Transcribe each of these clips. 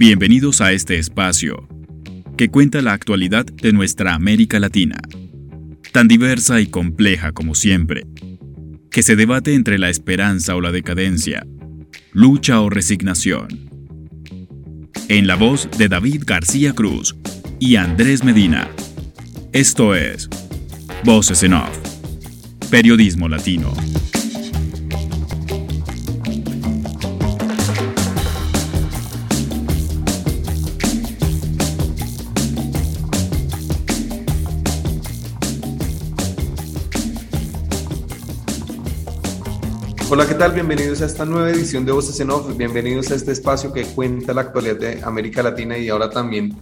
Bienvenidos a este espacio que cuenta la actualidad de nuestra América Latina, tan diversa y compleja como siempre, que se debate entre la esperanza o la decadencia, lucha o resignación. En la voz de David García Cruz y Andrés Medina. Esto es Voces en Off, Periodismo Latino. Hola, ¿qué tal? Bienvenidos a esta nueva edición de Voces en Off. Bienvenidos a este espacio que cuenta la actualidad de América Latina y ahora también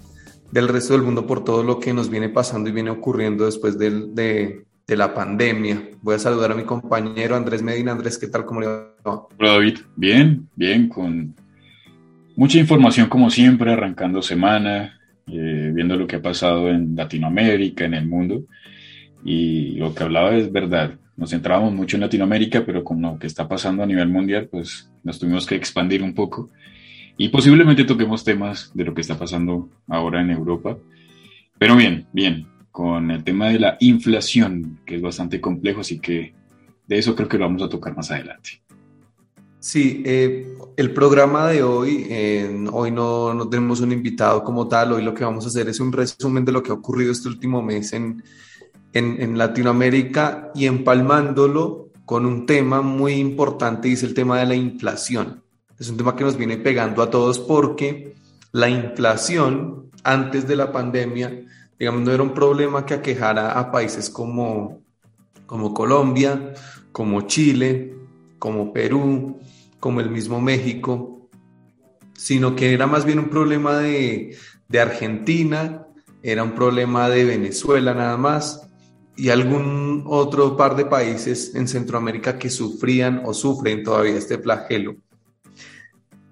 del resto del mundo por todo lo que nos viene pasando y viene ocurriendo después de, la pandemia. Voy a saludar a mi compañero Andrés Medina. Andrés, ¿qué tal? ¿Cómo le va? Hola David, bien, bien, con mucha información como siempre, arrancando semana, eh, viendo lo que ha pasado en Latinoamérica, en el mundo. Y lo que hablaba es verdad nos centrábamos mucho en Latinoamérica, pero con lo que está pasando a nivel mundial, pues nos tuvimos que expandir un poco y posiblemente toquemos temas de lo que está pasando ahora en Europa. Pero bien, bien, con el tema de la inflación, que es bastante complejo, así que de eso creo que lo vamos a tocar más adelante. Sí, eh, el programa de hoy, hoy no, no tenemos un invitado como tal, hoy lo que vamos a hacer es un resumen de lo que ha ocurrido este último mes en, en, Latinoamérica y empalmándolo con un tema muy importante y es el tema de la inflación. Es un tema que nos viene pegando a todos porque la inflación antes de la pandemia, digamos, no era un problema que aquejara a países como, como Colombia, como Chile, como Perú, como el mismo México, sino que era más bien un problema de, de Argentina, era un problema de Venezuela nada más, y algún otro par de países en Centroamérica que sufrían o sufren todavía este flagelo.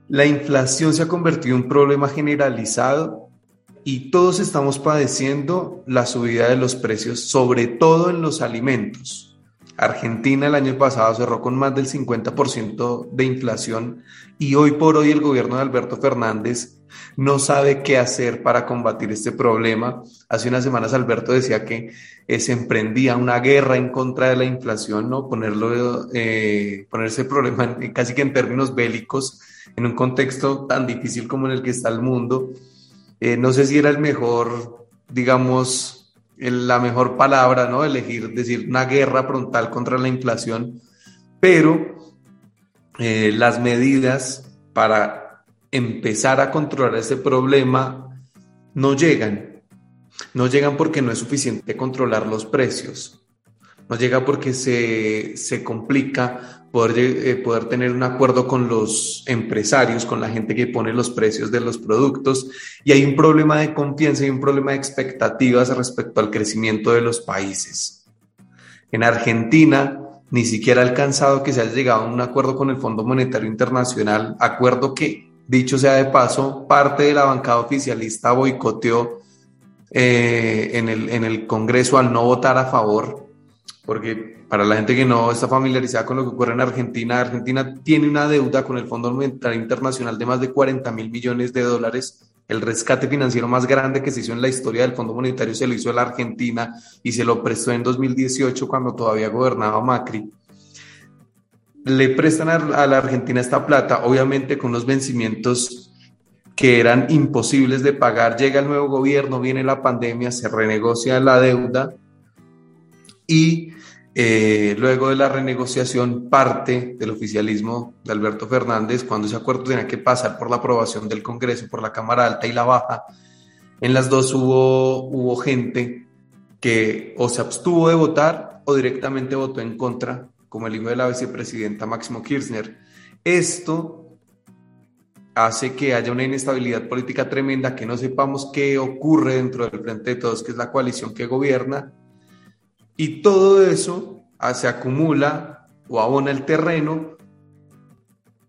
La inflación se ha convertido en un problema generalizado y todos estamos padeciendo la subida de los precios, sobre todo en los alimentos. Argentina el año pasado cerró con más del 50% de inflación y hoy por hoy el gobierno de Alberto Fernández no sabe qué hacer para combatir este problema. Hace unas semanas Alberto decía que eh, se emprendía una guerra en contra de la inflación, ¿no? Ponerlo, eh, ponerse problema casi que en términos bélicos, en un contexto tan difícil como en el que está el mundo. Eh, no sé si era el mejor, digamos, la mejor palabra, ¿no? Elegir, decir, una guerra frontal contra la inflación, pero las medidas para empezar a controlar ese problema no llegan. No llegan porque no es suficiente controlar los precios. No llega porque se, se complica poder, eh, poder tener un acuerdo con los empresarios, con la gente que pone los precios de los productos. Y hay un problema de confianza y un problema de expectativas respecto al crecimiento de los países. En Argentina, ni siquiera ha alcanzado que se haya llegado a un acuerdo con el Fondo Monetario Internacional, acuerdo que Dicho sea de paso, parte de la bancada oficialista boicoteó eh, en, el, en el Congreso al no votar a favor, porque para la gente que no está familiarizada con lo que ocurre en Argentina, Argentina tiene una deuda con el Fondo Monetario Internacional de más de 40 mil millones de dólares. El rescate financiero más grande que se hizo en la historia del Fondo Monetario se lo hizo la Argentina y se lo prestó en 2018 cuando todavía gobernaba Macri le prestan a, la Argentina esta plata, obviamente con unos vencimientos que eran imposibles de pagar. Llega el nuevo gobierno, viene la pandemia, se renegocia la deuda y eh, luego de la renegociación parte del oficialismo de Alberto Fernández, cuando ese acuerdo tenía que pasar por la aprobación del Congreso, por la Cámara Alta y la Baja, en las dos hubo, hubo gente que o se abstuvo de votar o directamente votó en contra como el hijo de la vicepresidenta Máximo Kirchner. Esto hace que haya una inestabilidad política tremenda, que no sepamos qué ocurre dentro del Frente de Todos, que es la coalición que gobierna, y todo eso se acumula o abona el terreno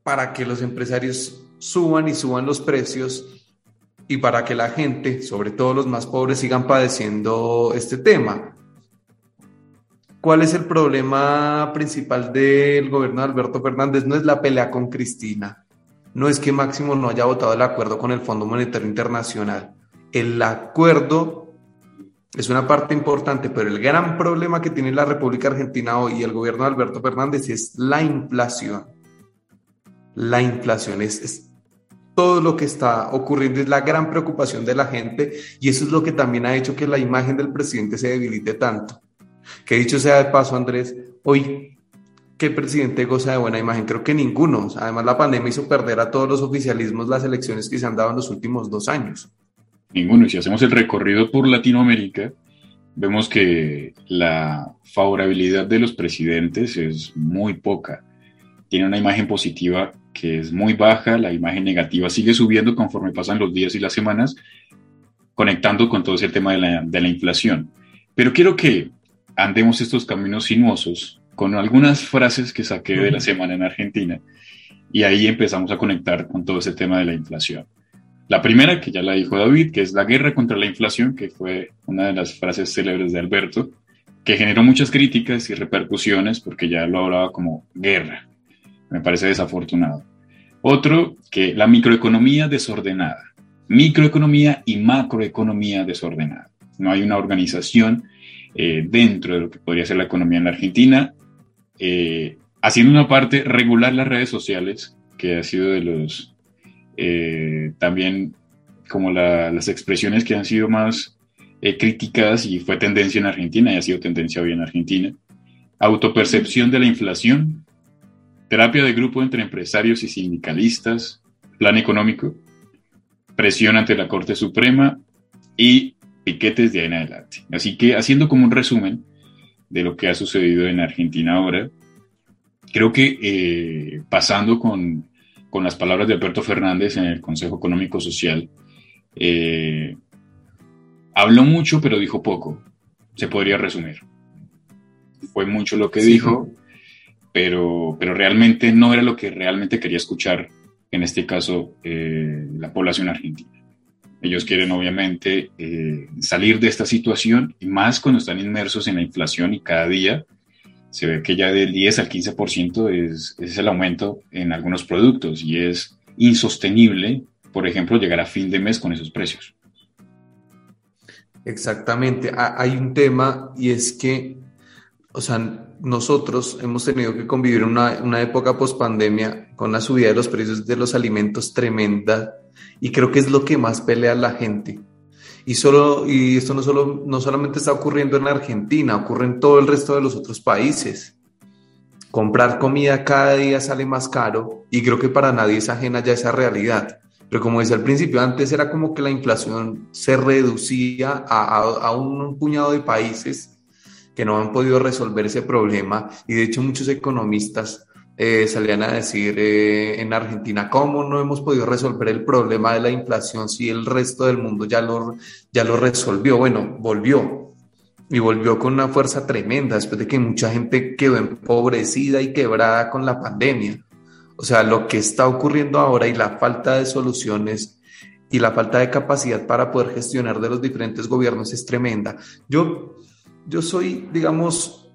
para que los empresarios suban y suban los precios y para que la gente, sobre todo los más pobres, sigan padeciendo este tema. ¿Cuál es el problema principal del gobierno de Alberto Fernández? No es la pelea con Cristina. no es que Máximo no haya votado el acuerdo con el Fondo Monetario Internacional. El acuerdo es una parte importante, pero el gran problema que tiene la República Argentina hoy y el gobierno de Alberto Fernández es la inflación. La inflación es, todo lo que está ocurriendo, es la gran preocupación de la gente y eso es lo que también ha hecho que la imagen del presidente se debilite tanto. Que dicho sea de paso, Andrés, hoy, ¿qué presidente goza de buena imagen? Creo que ninguno. Además, la pandemia hizo perder a todos los oficialismos las elecciones que se han dado en los últimos dos años. Ninguno. Y si hacemos el recorrido por Latinoamérica, vemos que la favorabilidad de los presidentes es muy poca. Tiene una imagen positiva que es muy baja, la imagen negativa sigue subiendo conforme pasan los días y las semanas, conectando con todo ese tema de la, de la inflación. Pero quiero que andemos estos caminos sinuosos con algunas frases que saqué de la semana en Argentina y ahí empezamos a conectar con todo ese tema de la inflación. La primera, que ya la dijo David, que es la guerra contra la inflación, que fue una de las frases célebres de Alberto, que generó muchas críticas y repercusiones porque ya lo hablaba como guerra. Me parece desafortunado. Otro, que la microeconomía desordenada. Microeconomía y macroeconomía desordenada. No hay una organización eh, dentro de lo que podría ser la economía en la Argentina, eh, haciendo una parte regular las redes sociales, que ha sido de los eh, también como las expresiones que han sido más criticadas y fue tendencia en Argentina y ha sido tendencia hoy en Argentina. Autopercepción de la inflación, terapia de grupo entre empresarios y sindicalistas, plan económico, presión ante la Corte Suprema y piquetes de ahí en adelante. Así que haciendo como un resumen de lo que ha sucedido en Argentina ahora, creo que eh, pasando con, con, las palabras de Alberto Fernández en el Consejo Económico Social, eh, habló mucho pero dijo poco, se podría resumir. Fue mucho lo que dijo, pero, pero realmente no era lo que realmente quería escuchar, en este caso, eh, la población argentina. Ellos quieren obviamente eh, salir de esta situación y más cuando están inmersos en la inflación y cada día se ve que ya del 10 al 15% es, es el aumento en algunos productos y es insostenible, por ejemplo, llegar a fin de mes con esos precios. Exactamente. Hay un tema y es que, o sea, nosotros hemos tenido que convivir una, una época post pandemia con la subida de los precios de los alimentos tremenda y creo que es lo que más pelea la gente. Y, solo, y esto no, solo, no solamente está ocurriendo en Argentina, ocurre en todo el resto de los otros países. Comprar comida cada día sale más caro y creo que para nadie es ajena ya esa realidad. Pero como decía al principio, antes era como que la inflación se reducía a, a un puñado de países que no han podido resolver ese problema y de hecho muchos economistas eh, salían a decir eh, en Argentina, ¿cómo no hemos podido resolver el problema de la inflación si el resto del mundo ya lo, ya lo resolvió? Bueno, volvió y volvió con una fuerza tremenda después de que mucha gente quedó empobrecida y quebrada con la pandemia. O sea, lo que está ocurriendo ahora y la falta de soluciones y la falta de capacidad para poder gestionar de los diferentes gobiernos es tremenda. Yo, yo soy, digamos,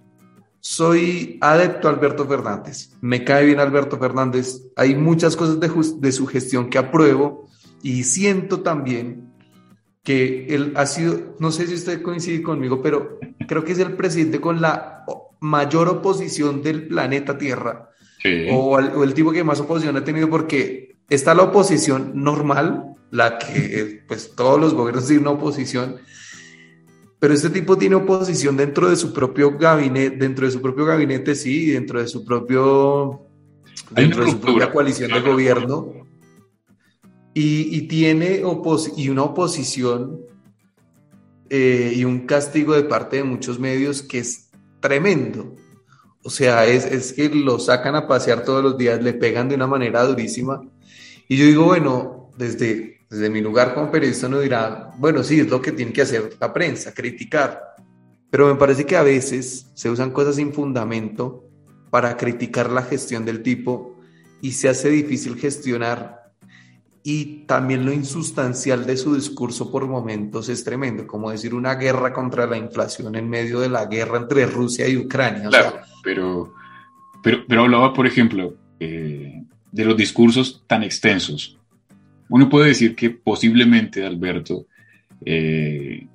soy adepto a Alberto Fernández. Me cae bien Alberto Fernández. Hay muchas cosas de, su gestión que apruebo y siento también que él ha sido, no sé si usted coincide conmigo, pero creo que es el presidente con la mayor oposición del planeta Tierra. O, el, o, el, tipo que más oposición ha tenido porque está la oposición normal, la que pues todos los gobiernos tienen una oposición, pero este tipo tiene oposición dentro de su propio gabinete, dentro de su propio gabinete, sí, dentro de su propio, dentro de su propia coalición de gobierno, y, tiene y una oposición eh, y un castigo de parte de muchos medios que es tremendo. O sea, es, es que lo sacan a pasear todos los días, le pegan de una manera durísima. Y yo digo, bueno, desde desde mi lugar como periodista uno dirá, bueno, sí, es lo que tiene que hacer la prensa, criticar. Pero me parece que a veces se usan cosas sin fundamento para criticar la gestión del tipo y se hace difícil gestionar. Y también lo insustancial de su discurso por momentos es tremendo, como decir una guerra contra la inflación en medio de la guerra entre Rusia y Ucrania. Claro, pero, pero, pero hablaba, por ejemplo, eh, de los discursos tan extensos. Uno puede decir que posiblemente Alberto, eh,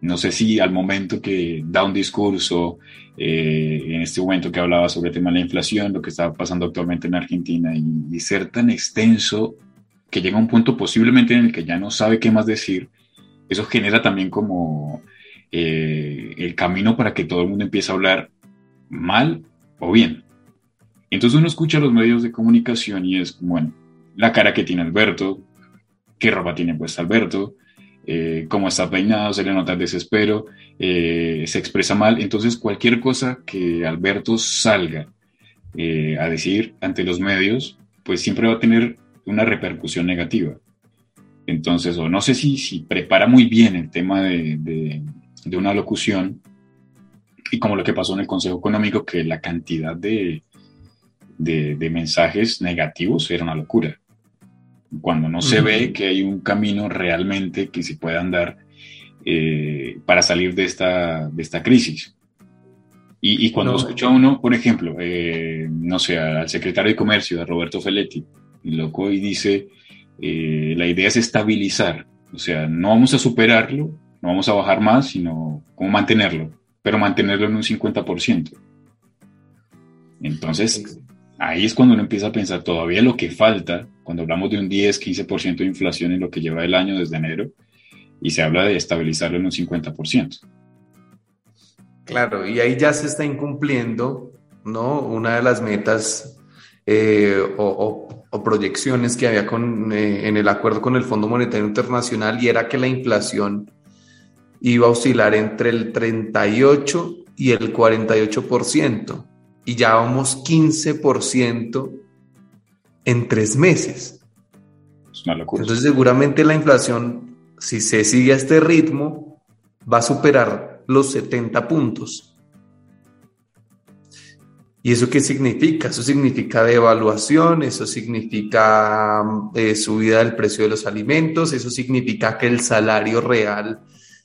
no sé si al momento que da un discurso, eh, en este momento que hablaba sobre el tema de la inflación, lo que está pasando actualmente en Argentina, y, ser tan extenso que llega a un punto posiblemente en el que ya no sabe qué más decir, eso genera también como eh, el camino para que todo el mundo empiece a hablar mal o bien. Entonces uno escucha los medios de comunicación y es, bueno, la cara que tiene Alberto, qué ropa tiene puesta Alberto, eh, cómo está peinado, se le nota el desespero, eh, se expresa mal. Entonces cualquier cosa que Alberto salga eh, a decir ante los medios, pues siempre va a tener una repercusión negativa. Entonces, o no sé si, si prepara muy bien el tema de, una locución, y como lo que pasó en el Consejo Económico, que la cantidad de, de, mensajes negativos era una locura. Cuando no se ve que hay un camino realmente que se pueda andar eh, para salir de esta, de esta crisis. Y, cuando escucha uno, por ejemplo, eh, no sé, al secretario de Comercio, a Roberto Feletti, loco, y dice, eh, la idea es estabilizar, o sea, no vamos a superarlo, no vamos a bajar más, sino cómo mantenerlo, pero mantenerlo en un 50%. Entonces, ahí es cuando uno empieza a pensar todavía lo que falta, cuando hablamos de un 10, 15% de inflación en lo que lleva el año desde enero, y se habla de estabilizarlo en un 50%. Claro, y ahí ya se está incumpliendo, ¿no? Una de las metas eh, o, proyecciones que había con, eh, en el acuerdo con el Fondo Monetario Internacional y era que la inflación iba a oscilar entre el 38 y el 48% y ya vamos 15% en tres meses. Es una locura. Entonces seguramente la inflación, si se sigue a este ritmo, va a superar los 70 puntos. ¿Y eso qué significa? Eso significa devaluación, eso significa eh, subida del precio de los alimentos, eso significa que el salario real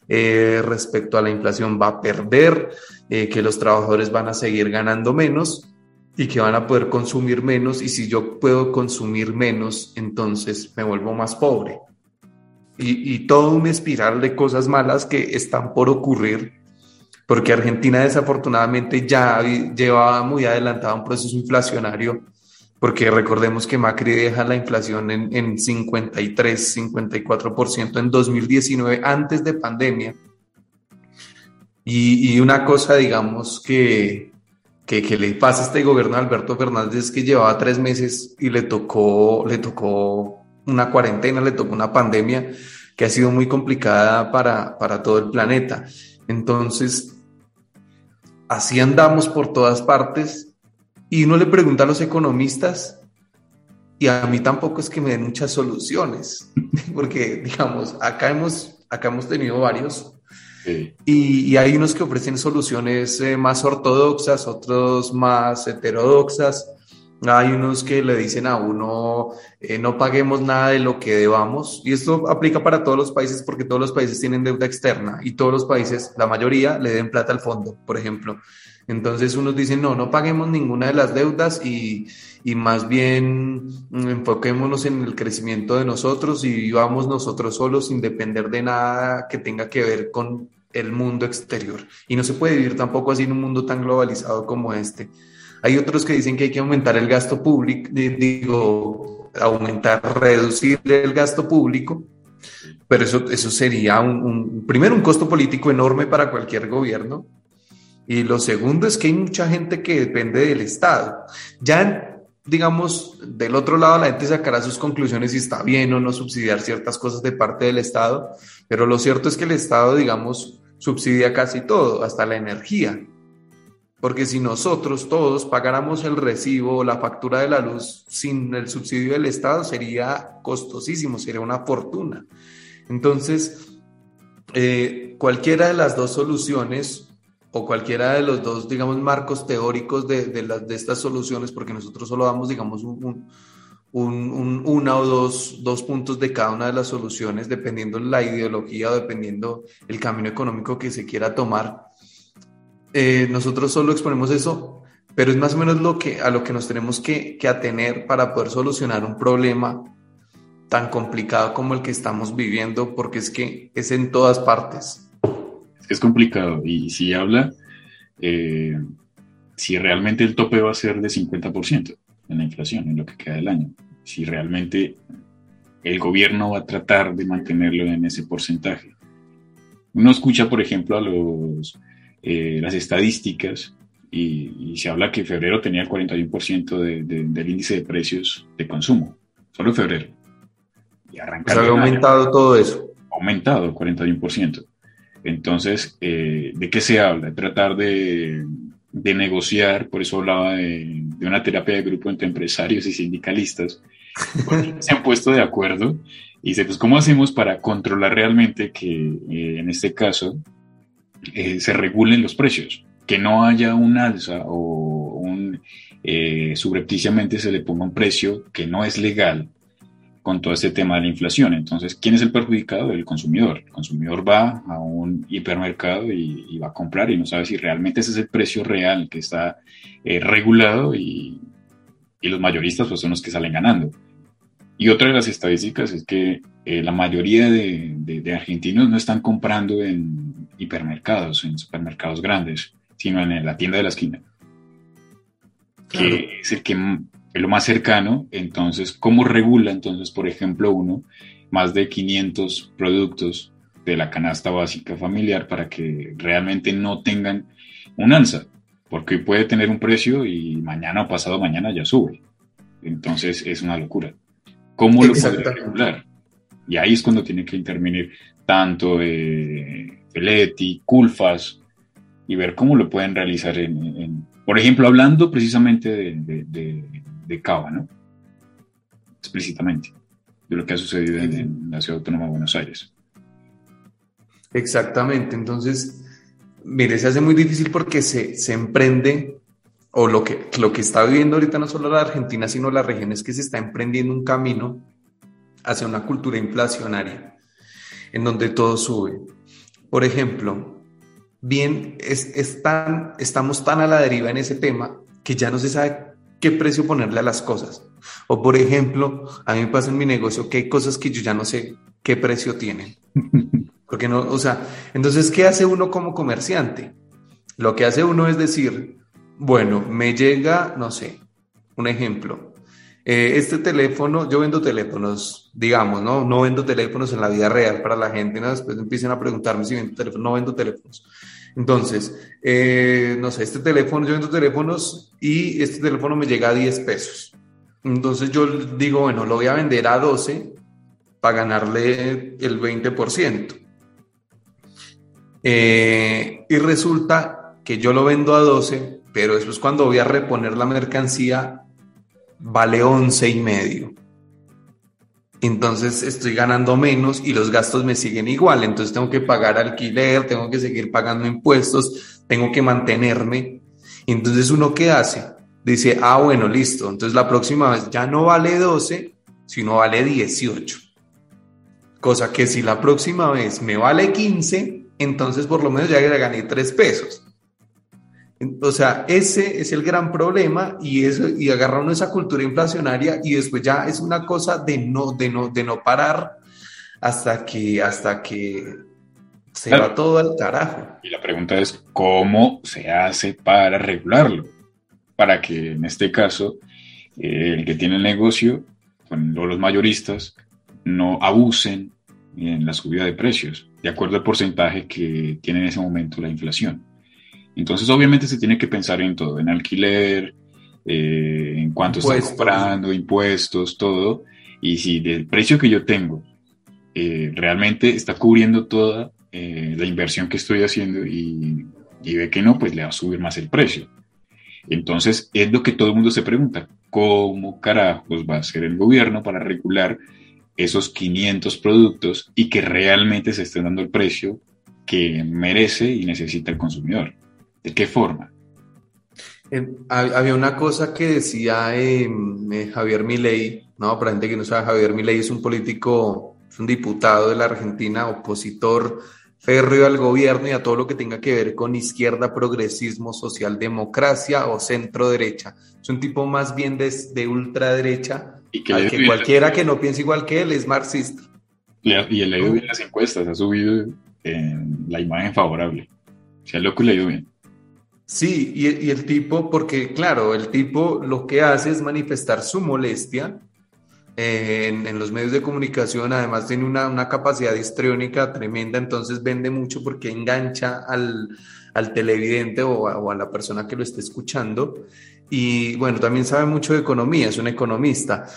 eh, respecto a la inflación va a perder, eh, que los trabajadores van a seguir ganando menos y que van a poder consumir menos y si yo puedo consumir menos, entonces me vuelvo más pobre. Y, y todo un espiral de cosas malas que están por ocurrir porque Argentina desafortunadamente ya llevaba muy adelantado un proceso inflacionario porque recordemos que Macri deja la inflación en, en 53, 54% en 2019, antes de pandemia. Y, y una cosa, digamos, que, que, le pasa a este gobierno de Alberto Fernández que llevaba tres meses y le tocó, le tocó una cuarentena, le tocó una pandemia que ha sido muy complicada para, para todo el planeta. Entonces, así andamos por todas partes y uno le pregunta a los economistas y a mí tampoco es que me den muchas soluciones, porque digamos, acá hemos, acá hemos tenido varios y, hay unos que ofrecen soluciones eh, más ortodoxas, otros más heterodoxas. Hay unos que le dicen a uno, eh, no paguemos nada de lo que debamos. Y esto aplica para todos los países porque todos los países tienen deuda externa y todos los países, la mayoría, le den plata al fondo, por ejemplo. Entonces unos dicen, no, no paguemos ninguna de las deudas y, más bien mm, enfoquémonos en el crecimiento de nosotros y vivamos nosotros solos sin depender de nada que tenga que ver con el mundo exterior. Y no se puede vivir tampoco así en un mundo tan globalizado como este. Hay otros que dicen que hay que aumentar el gasto público, digo, aumentar, reducir el gasto público, pero eso, eso sería un, primero un costo político enorme para cualquier gobierno y lo segundo es que hay mucha gente que depende del Estado. Ya, digamos, del otro lado la gente sacará sus conclusiones si está bien o no subsidiar ciertas cosas de parte del Estado, pero lo cierto es que el Estado, digamos, subsidia casi todo, hasta la energía. Porque si nosotros todos pagáramos el recibo o la factura de la luz sin el subsidio del Estado, sería costosísimo, sería una fortuna. Entonces, eh, cualquiera de las dos soluciones o cualquiera de los dos, digamos, marcos teóricos de, de, de estas soluciones, porque nosotros solo damos, digamos, un, un, una o dos, dos, puntos de cada una de las soluciones, dependiendo la ideología o dependiendo el camino económico que se quiera tomar. Eh, nosotros solo exponemos eso, pero es más o menos lo que, a lo que nos tenemos que, que atener para poder solucionar un problema tan complicado como el que estamos viviendo, porque es que es en todas partes. Es complicado y si habla, eh, si realmente el tope va a ser de 50% en la inflación en lo que queda del año, si realmente el gobierno va a tratar de mantenerlo en ese porcentaje. Uno escucha, por ejemplo, a los, eh, las estadísticas y, se habla que febrero tenía el 41% del índice de precios de consumo, solo febrero. Y ha aumentado todo eso. Ha aumentado el 41%. Entonces, eh, ¿de qué se habla? Tratar de, de negociar, por eso hablaba de, una terapia de grupo entre empresarios y sindicalistas, se han puesto de acuerdo y dice, pues, ¿cómo hacemos para controlar realmente que eh, en este caso eh, se regulen los precios? Que no haya un alza o un, subrepticiamente se le ponga un precio que no es legal con todo este tema de la inflación. Entonces, ¿quién es el perjudicado? El consumidor. El consumidor va a un hipermercado y, va a comprar y no sabe si realmente ese es el precio real que está regulado y, y, los mayoristas pues, son los que salen ganando. Y otra de las estadísticas es que eh, la mayoría de, argentinos no están comprando en hipermercados, en supermercados grandes, sino en la tienda de la esquina, que es el que es lo más cercano. Entonces, ¿cómo regula entonces, por ejemplo, uno más de 500 productos de la canasta básica familiar para que realmente no tengan un alza? Porque puede tener un precio y mañana o pasado mañana ya sube. Entonces es una locura. ¿Cómo lo puede regular? Y ahí es cuando tiene que intervenir tanto eh, Feletti, Culfas, y ver cómo lo pueden realizar en, por ejemplo, hablando precisamente de, Cava, ¿no? Explícitamente, de lo que ha sucedido en, la Ciudad Autónoma de Buenos Aires. Exactamente, entonces, mire, se hace muy difícil porque se, se emprende o lo que, lo que está viviendo ahorita no solo la Argentina, sino la región es que se está emprendiendo un camino hacia una cultura inflacionaria, en donde todo sube. Por ejemplo, bien, es, estamos tan a la deriva en ese tema que ya no se sabe qué precio ponerle a las cosas. O por ejemplo, a mí me pasa en mi negocio que hay cosas que yo ya no sé qué precio tienen. Porque no, o sea, entonces, ¿qué hace uno como comerciante? Lo que hace uno es decir, bueno, me llega, no sé, un ejemplo. Eh, este teléfono, yo vendo teléfonos, digamos, ¿no? No vendo teléfonos en la vida real para la gente, ¿no? Después empiezan a preguntarme si vendo teléfonos, no vendo teléfonos. Entonces, eh, no sé, este teléfono, yo vendo teléfonos y este teléfono me llega a 10 pesos. Entonces yo digo, bueno, lo voy a vender a 12 para ganarle el 20%. Eh, y resulta que yo lo vendo a 12 pero después cuando voy a reponer la mercancía vale 11 y medio. Entonces estoy ganando menos y los gastos me siguen igual. Entonces tengo que pagar alquiler, tengo que seguir pagando impuestos, tengo que mantenerme. Entonces uno qué hace? Dice, ah, bueno, listo. Entonces la próxima vez ya no vale 12, sino vale 18. Cosa que si la próxima vez me vale 15, entonces por lo menos ya gané 3 pesos. O sea, ese es el gran problema y, eso, y agarra uno esa cultura inflacionaria y después ya es una cosa de no, de no, de no parar hasta que, hasta que se va todo al carajo. Y la pregunta es, ¿cómo se hace para regularlo? Para que en este caso, eh, el que tiene el negocio, los mayoristas, no abusen en la subida de precios, de acuerdo al porcentaje que tiene en ese momento la inflación. Entonces, obviamente se tiene que pensar en todo, en alquiler, eh, en cuánto está comprando, impuestos, todo. Y si del precio que yo tengo eh, realmente está cubriendo toda eh, la inversión que estoy haciendo y, y, ve que no, pues le va a subir más el precio. Entonces, es lo que todo el mundo se pregunta, ¿cómo carajos va a hacer el gobierno para regular esos 500 productos y que realmente se esté dando el precio que merece y necesita el consumidor? ¿De qué forma? Eh, había una cosa que decía em, eh, Javier Milei, ¿no? Para gente que no sabe, Javier Milei es un político, es un diputado de la Argentina, opositor férreo al gobierno y a todo lo que tenga que ver con izquierda, progresismo, socialdemocracia o centro derecha. Es un tipo más bien de, de ultraderecha, y que, que cualquiera que no piense igual que él es marxista. Y él ha ido bien las encuestas, ha subido en la imagen favorable. Si sea, loco le ha ido bien. Sí, y, el tipo, porque claro, el tipo lo que hace es manifestar su molestia en, los medios de comunicación, además tiene una, una, capacidad histriónica tremenda, entonces vende mucho porque engancha al, al televidente o a, o a, la persona que lo esté escuchando. Y bueno, también sabe mucho de economía, es un economista.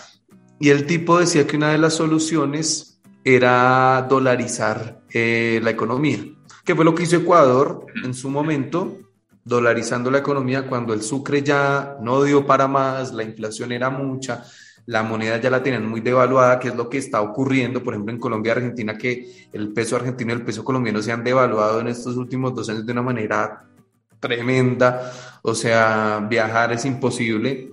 Y el tipo decía que una de las soluciones era dolarizar eh, la economía, que fue lo que hizo Ecuador en su momento, dolarizando la economía cuando el sucre ya no dio para más, la inflación era mucha la moneda ya la tenían muy devaluada, que es lo que está ocurriendo, por ejemplo, en Colombia y Argentina, que el peso argentino y el peso colombiano se han devaluado en estos últimos dos años de una manera tremenda, o sea, viajar es imposible,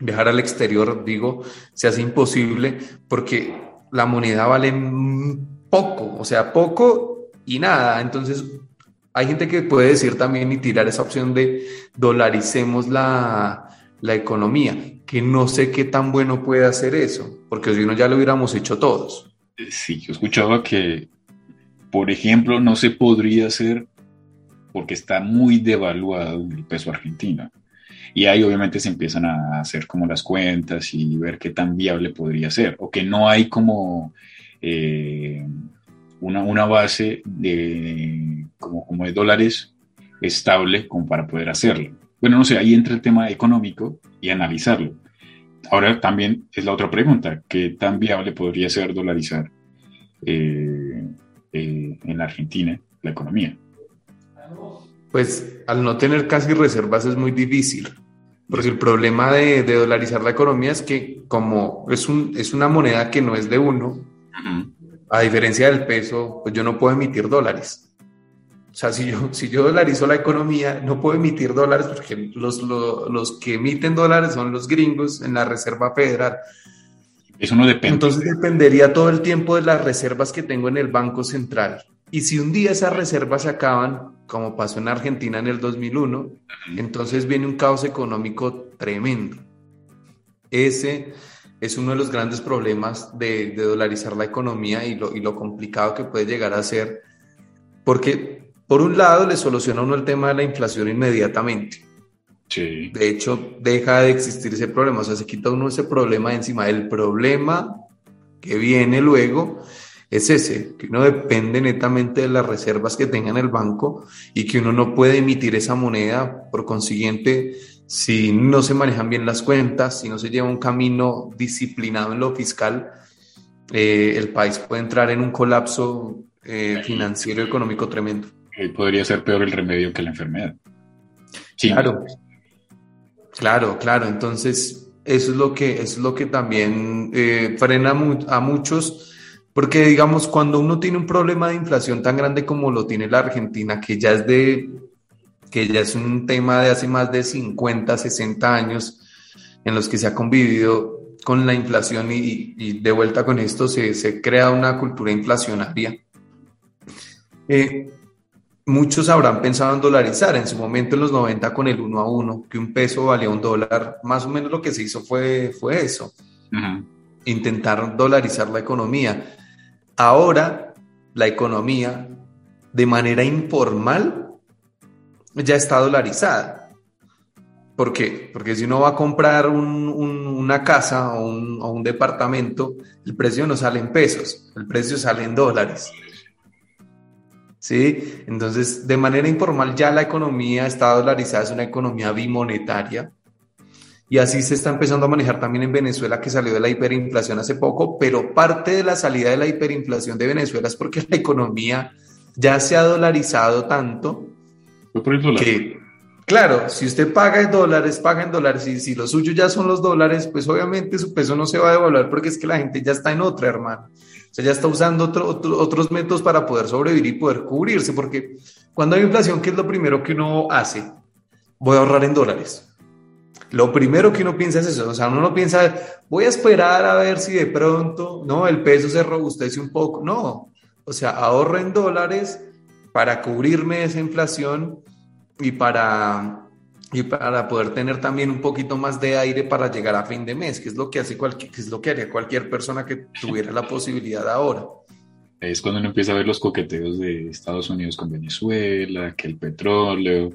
viajar al exterior, digo, se hace imposible porque la moneda vale poco, o sea, poco y nada, entonces hay gente que puede decir también y tirar esa opción de dolaricemos la, la economía, que no sé qué tan bueno puede hacer eso, porque si no ya lo hubiéramos hecho todos. Sí, yo escuchaba que, por ejemplo, no se podría hacer porque está muy devaluado el peso argentino. Y ahí obviamente se empiezan a hacer como las cuentas y ver qué tan viable podría ser, o que no hay como eh, una, una, base de, como, como de dólares estable como para poder hacerlo. Bueno, no sé, ahí entra el tema económico y analizarlo. Ahora también es la otra pregunta, ¿qué tan viable podría ser dolarizar eh, eh, en la Argentina la economía? Pues al no tener casi reservas es muy difícil, porque el problema de, dolarizar la economía es que como es, un, es una moneda que no es de uno, a diferencia del peso, pues yo no puedo emitir dólares. O sea, si yo, si yo dolarizo la economía, no puedo emitir dólares porque los, los, los que emiten dólares son los gringos en la Reserva Federal. Eso no depende. Entonces dependería todo el tiempo de las reservas que tengo en el Banco Central. Y si un día esas reservas se acaban, como pasó en Argentina en el 2001, entonces viene un caos económico tremendo. Ese es uno de los grandes problemas de, de dolarizar la economía y lo, y lo complicado que puede llegar a ser, porque por un lado, le soluciona uno el tema de la inflación inmediatamente. Sí. De hecho, deja de existir ese problema, o sea, se quita uno ese problema encima. El problema que viene luego es ese, que uno depende netamente de las reservas que tenga en el banco y que uno no puede emitir esa moneda. Por consiguiente, si no se manejan bien las cuentas, si no se lleva un camino disciplinado en lo fiscal, eh, el país puede entrar en un colapso eh, financiero y económico tremendo podría ser peor el remedio que la enfermedad. Claro, claro, claro. Entonces, eso es lo que, es lo que también eh, frena a muchos, porque digamos, cuando uno tiene un problema de inflación tan grande como lo tiene la Argentina, que ya es de que ya es un tema de hace más de 50, 60 años en los que se ha convivido con la inflación y, de vuelta con esto se, se crea una cultura inflacionaria. Eh, Muchos habrán pensado en dolarizar en su momento en los 90 con el 1 a 1, que un peso valía un dólar. Más o menos lo que se hizo fue, fue eso. Intentar dolarizar la economía. Ahora, la economía, de manera informal, ya está dolarizada. ¿Por qué? Porque si uno va a comprar una casa o un, o un departamento, el precio no sale en pesos, el precio sale en dólares. ¿sí? Entonces, de manera informal ya la economía está dolarizada, es una economía bimonetaria. Y así se está empezando a manejar también en Venezuela, que salió de la hiperinflación hace poco, pero parte de la salida de la hiperinflación de Venezuela es porque la economía ya se ha dolarizado tanto que, claro, si usted paga en dólares, paga en dólares, y si lo suyo ya son los dólares, pues obviamente su peso no se va a devaluar porque es que la gente ya está en otra, hermano. O sea, ya está usando otros métodos para poder sobrevivir y poder cubrirse, porque cuando hay inflación, ¿qué es lo primero que uno hace? Voy a ahorrar en dólares. Lo primero que uno piensa es eso, o sea, uno no piensa, voy a esperar a ver si de pronto, no, el peso se robustece un poco, no, o sea, ahorro en dólares para cubrirme esa inflación y para, y para poder tener también un poquito más de aire para llegar a fin de mes, que es lo que hace cualquier, que es lo que haría cualquier persona que tuviera la posibilidad ahora. Es cuando uno empieza a ver los coqueteos de Estados Unidos con Venezuela, que el petróleo,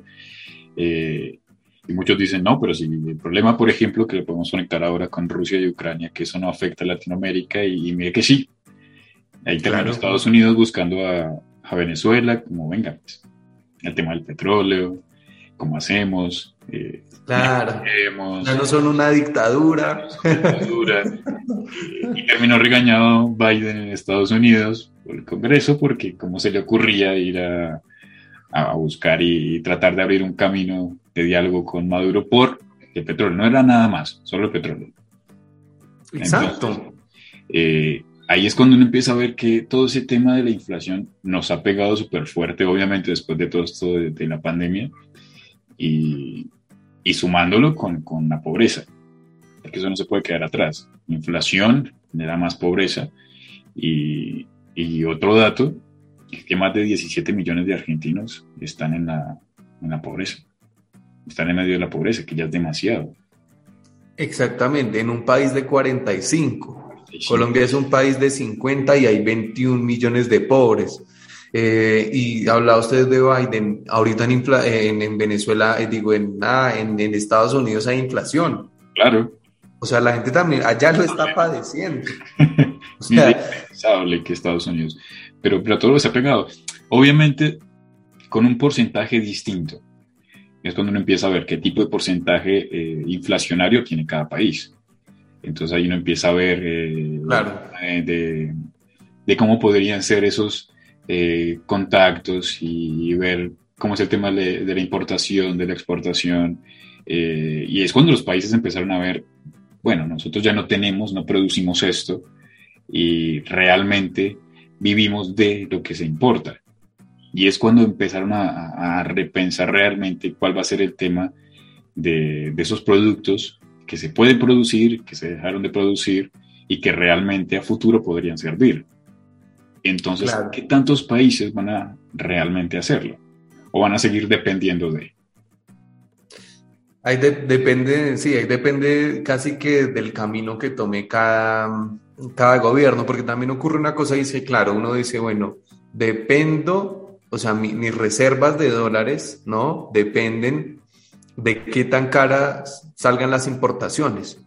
eh, y muchos dicen, no, pero si el problema, por ejemplo, que lo podemos conectar ahora con Rusia y Ucrania, que eso no afecta a Latinoamérica, y, mire que sí. Ahí terminó Estados Unidos buscando a, a, Venezuela, como venga, pues, el tema del petróleo, cómo hacemos. Eh, claro. Ya no son una dictadura. dictadura. y terminó regañado Biden en Estados Unidos por el Congreso porque cómo se le ocurría ir a, a buscar y, tratar de abrir un camino de diálogo con Maduro por el petróleo. No era nada más, solo el petróleo. Exacto. Eh, ahí es cuando uno empieza a ver que todo ese tema de la inflación nos ha pegado súper fuerte, obviamente después de todo esto de, la pandemia, y, y sumándolo con, con, la pobreza, porque eso no se puede quedar atrás. Inflación genera más pobreza, y, y otro dato que más de 17 millones de argentinos están en la, en la pobreza. Están en medio de la pobreza, que ya es demasiado. Exactamente, en un país de 45. Colombia es un país de 50 y hay 21 millones de pobres. Eh, y habla usted de Biden, ahorita en, en, Venezuela, eh, digo, en, en, en, Estados Unidos hay inflación. Claro. O sea, la gente también allá lo está padeciendo. O sea, que Estados Unidos pero, pero todo se ha pegado. Obviamente con un porcentaje distinto. Es cuando uno empieza a ver qué tipo de porcentaje eh, inflacionario tiene cada país. Entonces ahí uno empieza a ver eh, eh, de, cómo podrían ser esos contactos y, ver cómo es el tema de, de la importación, de la exportación. y es cuando los países empezaron a ver, bueno, nosotros ya no tenemos, no producimos esto y realmente vivimos de lo que se importa. Y es cuando empezaron a, repensar realmente cuál va a ser el tema de, esos productos que se pueden producir, que se dejaron de producir y que realmente a futuro podrían servir. Entonces, ¿qué tantos países van a realmente hacerlo? ¿O van a seguir dependiendo de? Ahí depende, sí, ahí depende casi que del camino que tome cada, cada gobierno, porque también ocurre una cosa, dice, claro, uno dice, bueno, dependo, o sea, mis reservas de dólares, ¿no? Dependen de qué tan caras salgan las importaciones,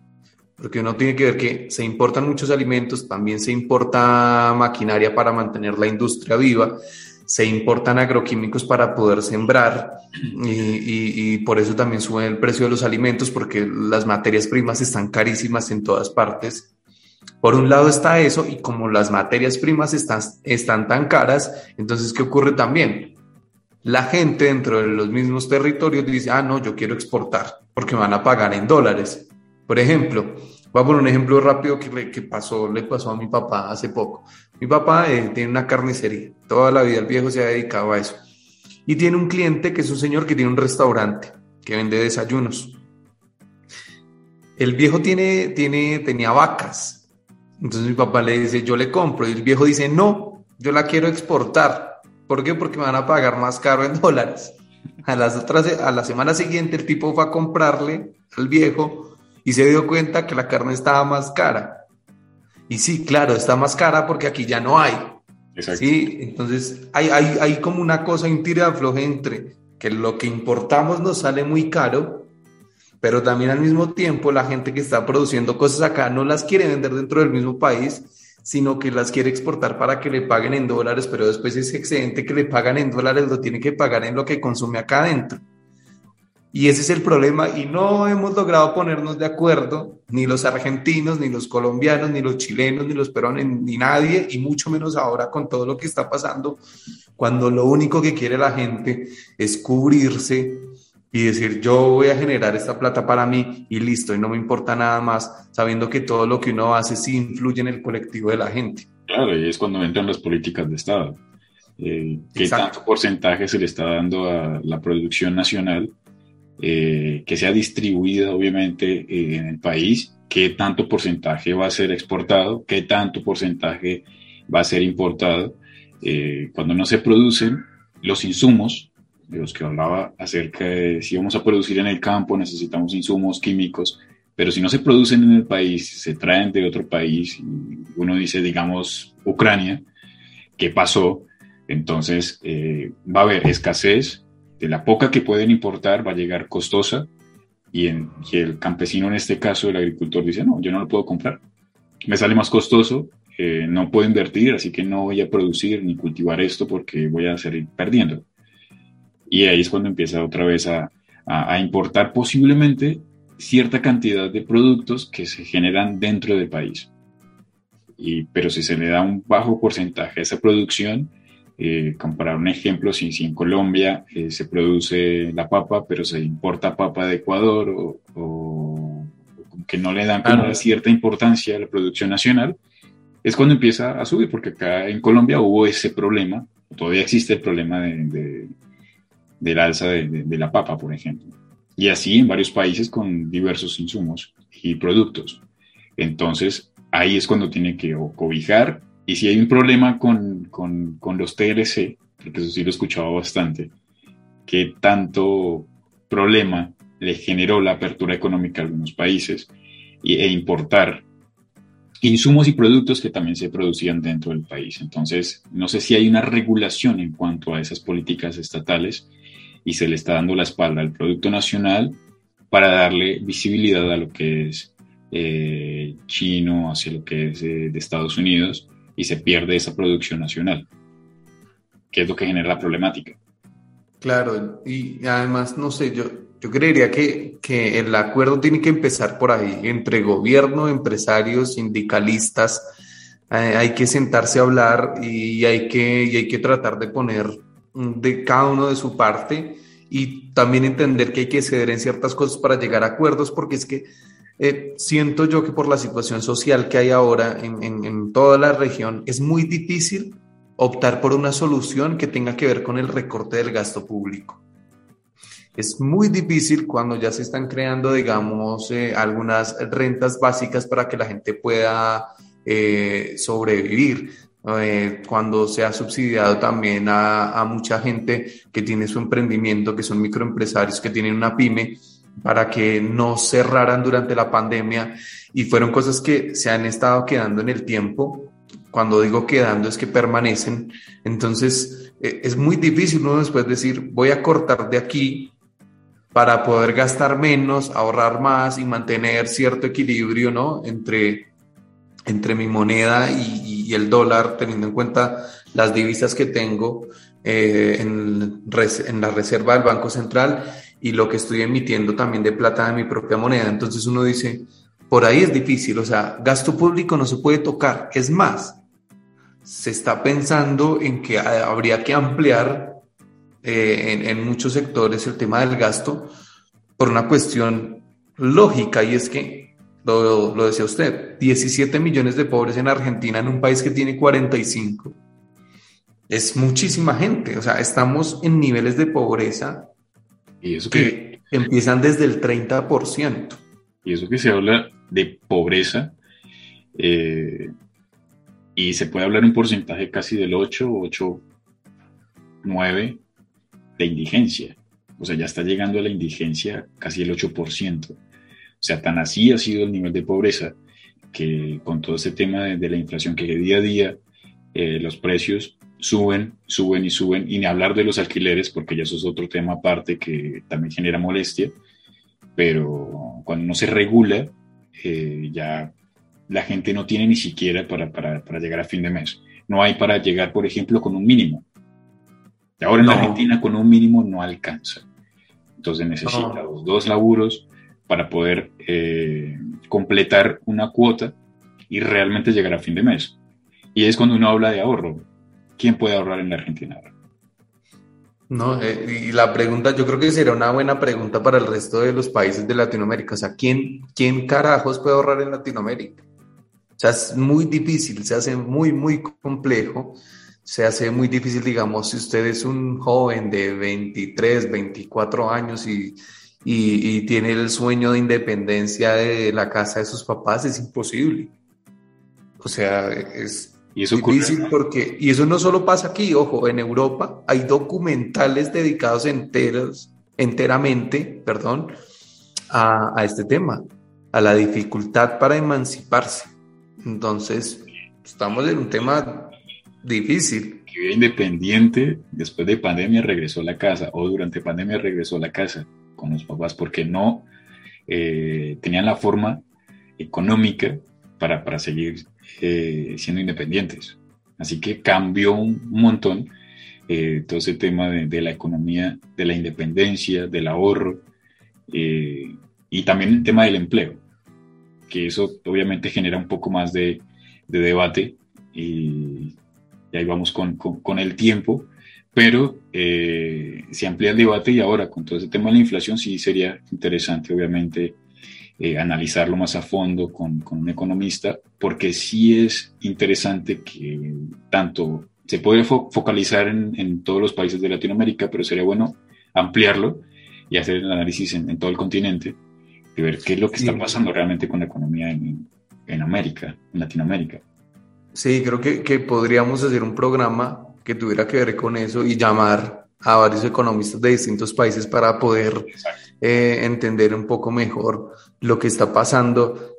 porque uno tiene que ver que se importan muchos alimentos, también se importa maquinaria para mantener la industria viva, se importan agroquímicos para poder sembrar y, por eso también sube el precio de los alimentos porque las materias primas están carísimas en todas partes por un lado está eso y como las materias primas están, están tan caras, entonces ¿qué ocurre también? La gente dentro de los mismos territorios dice, ah, no, yo quiero exportar porque van a pagar en dólares. Por ejemplo, voy a poner un ejemplo rápido que, que pasó, le pasó a mi papá hace poco. Mi papá eh, tiene una carnicería, toda la vida el viejo se ha dedicado a eso. Y tiene un cliente que es un señor que tiene un restaurante, que vende desayunos. El viejo tiene, tiene, tenía vacas entonces mi papá le dice, yo le compro. Y el viejo dice, no, yo la quiero exportar. ¿Por qué? Porque me van a pagar más caro en dólares. A, las otras, a la semana siguiente el tipo fue a comprarle al viejo y se dio cuenta que la carne estaba más cara. Y sí, claro, está más cara porque aquí ya no hay. Exacto. Sí, entonces hay, hay, hay como una cosa, un tira afloje entre que lo que importamos nos sale muy caro pero también al mismo tiempo la gente que está produciendo cosas acá no las quiere vender dentro del mismo país, sino que las quiere exportar para que le paguen en dólares, pero después ese excedente que le pagan en dólares lo tiene que pagar en lo que consume acá adentro. Y ese es el problema y no hemos logrado ponernos de acuerdo, ni los argentinos, ni los colombianos, ni los chilenos, ni los peruanos, ni nadie, y mucho menos ahora con todo lo que está pasando, cuando lo único que quiere la gente es cubrirse y decir yo voy a generar esta plata para mí y listo, y no me importa nada más, sabiendo que todo lo que uno hace sí influye en el colectivo de la gente. Claro, y es cuando entran las políticas de Estado. Eh, ¿Qué tanto porcentaje se le está dando a la producción nacional eh, que sea distribuida obviamente eh, en el país? ¿Qué tanto porcentaje va a ser exportado? ¿Qué tanto porcentaje va a ser importado? cuando no se producen los insumos, de los que hablaba acerca de si vamos a producir en el campo, necesitamos insumos químicos, pero si no se producen en el país, se traen de otro país, y uno dice, digamos, Ucrania, ¿qué pasó? Entonces eh, va a haber escasez, de la poca que pueden importar va a llegar costosa, y, el campesino en este caso, el agricultor, dice, no, yo no lo puedo comprar, me sale más costoso, eh, no puedo invertir, así que no voy a producir ni cultivar esto porque voy a salir perdiendo. Y ahí es cuando empieza otra vez a, a, importar posiblemente cierta cantidad de productos que se generan dentro del país. Y, pero si se le da un bajo porcentaje a esa producción, eh, comparar un ejemplo, si, si en Colombia eh, se produce la papa, pero se importa papa de Ecuador o, o que no le dan como cierta importancia a la producción nacional, es cuando empieza a subir, porque acá en Colombia hubo ese problema, todavía existe el problema de, del alza de, la papa, por ejemplo. Y así en varios países con diversos insumos y productos. Entonces, ahí es cuando tiene que cobijar. Y si hay un problema con, los TLC, porque eso sí lo he escuchado bastante, que tanto problema le generó la apertura económica a algunos países e importar insumos y productos que también se producían dentro del país. Entonces, no sé si hay una regulación en cuanto a esas políticas estatales y se le está dando la espalda al Producto Nacional para darle visibilidad a lo que es eh, chino, hacia lo que es de Estados Unidos y se pierde esa producción nacional, que es lo que genera la problemática. Claro, y además, no sé, yo, yo creería que, que, el acuerdo tiene que empezar por ahí, entre gobierno, empresarios, sindicalistas. Eh, hay que sentarse a hablar y hay que, y hay que tratar de poner de cada uno de su parte y también entender que hay que ceder en ciertas cosas para llegar a acuerdos, porque es que eh, siento yo que por la situación social que hay ahora en, en, toda la región es muy difícil optar por una solución que tenga que ver con el recorte del gasto público es muy difícil cuando ya se están creando, digamos, eh, algunas rentas básicas para que la gente pueda eh, sobrevivir. Eh, cuando se ha subsidiado también a, a, mucha gente que tiene su emprendimiento, que son microempresarios, que tienen una pyme, para que no cerraran durante la pandemia. Y fueron cosas que se han estado quedando en el tiempo. Cuando digo quedando es que permanecen. Entonces, es muy difícil uno después decir, voy a cortar de aquí para poder gastar menos, ahorrar más y mantener cierto equilibrio ¿no? entre, entre mi moneda y, el dólar, teniendo en cuenta las divisas que tengo eh, en, la reserva del Banco Central y lo que estoy emitiendo también de plata de mi propia moneda. Entonces uno dice, por ahí es difícil, o sea, gasto público no se puede tocar. Es más, se está pensando en que habría que ampliar eh, en, muchos sectores el tema del gasto por una cuestión lógica y es que, lo, lo decía usted, 17 millones de pobres en Argentina en un país que tiene 45. Es muchísima gente, o sea, estamos en niveles de pobreza ¿Y eso que, empiezan desde el 30%. Y eso que se habla de pobreza, eh, y se puede hablar un porcentaje casi del 8, 8, 9 de indigencia. O sea, ya está llegando a la indigencia casi el 8%. O sea, tan así ha sido el nivel de pobreza que con todo este tema de, la inflación que día a día eh, los precios suben, suben y suben, y ni hablar de los alquileres, porque ya eso es otro tema aparte que también genera molestia, pero cuando no se regula, eh, ya la gente no tiene ni siquiera para, para, para, llegar a fin de mes. No hay para llegar, por ejemplo, con un mínimo. Y ahora en la Argentina con un mínimo no alcanza. Entonces necesita dos laburos para poder eh, completar una cuota y realmente llegar a fin de mes. Y es cuando uno habla de ahorro. ¿Quién puede ahorrar en la Argentina No, eh, y la pregunta, yo creo que será una buena pregunta para el resto de los países de Latinoamérica. O sea, ¿quién, quién carajos puede ahorrar en Latinoamérica? O sea, es muy difícil, se hace muy, muy complejo se hace muy difícil, digamos, si usted es un joven de 23, 24 años y, y, tiene el sueño de independencia de la casa de sus papás, es imposible. O sea, es... Y eso difícil porque, y eso no solo pasa aquí, ojo, en Europa hay documentales dedicados enteros, enteramente, perdón, a, a este tema, a la dificultad para emanciparse. Entonces, estamos en un tema difícil. Que vida independiente, después de pandemia regresó a la casa, o durante pandemia regresó a la casa con los papás, porque no eh, tenían la forma económica para, para seguir eh, siendo independientes. Así que cambió un montón eh, todo ese tema de, la economía, de la independencia, del ahorro y también el tema del empleo, que eso obviamente genera un poco más de, de debate y, ahí vamos con, con, el tiempo, pero eh, se amplía el debate y ahora con todo ese tema de la inflación sí sería interesante obviamente eh, analizarlo más a fondo con, con, un economista, porque sí es interesante que tanto se puede focalizar en, en, todos los países de Latinoamérica, pero sería bueno ampliarlo y hacer el análisis en, en todo el continente y ver qué es lo que está pasando realmente con la economía en, en América, en Latinoamérica. Sí, creo que, que, podríamos hacer un programa que tuviera que ver con eso y llamar a varios economistas de distintos países para poder eh, entender un poco mejor lo que está pasando.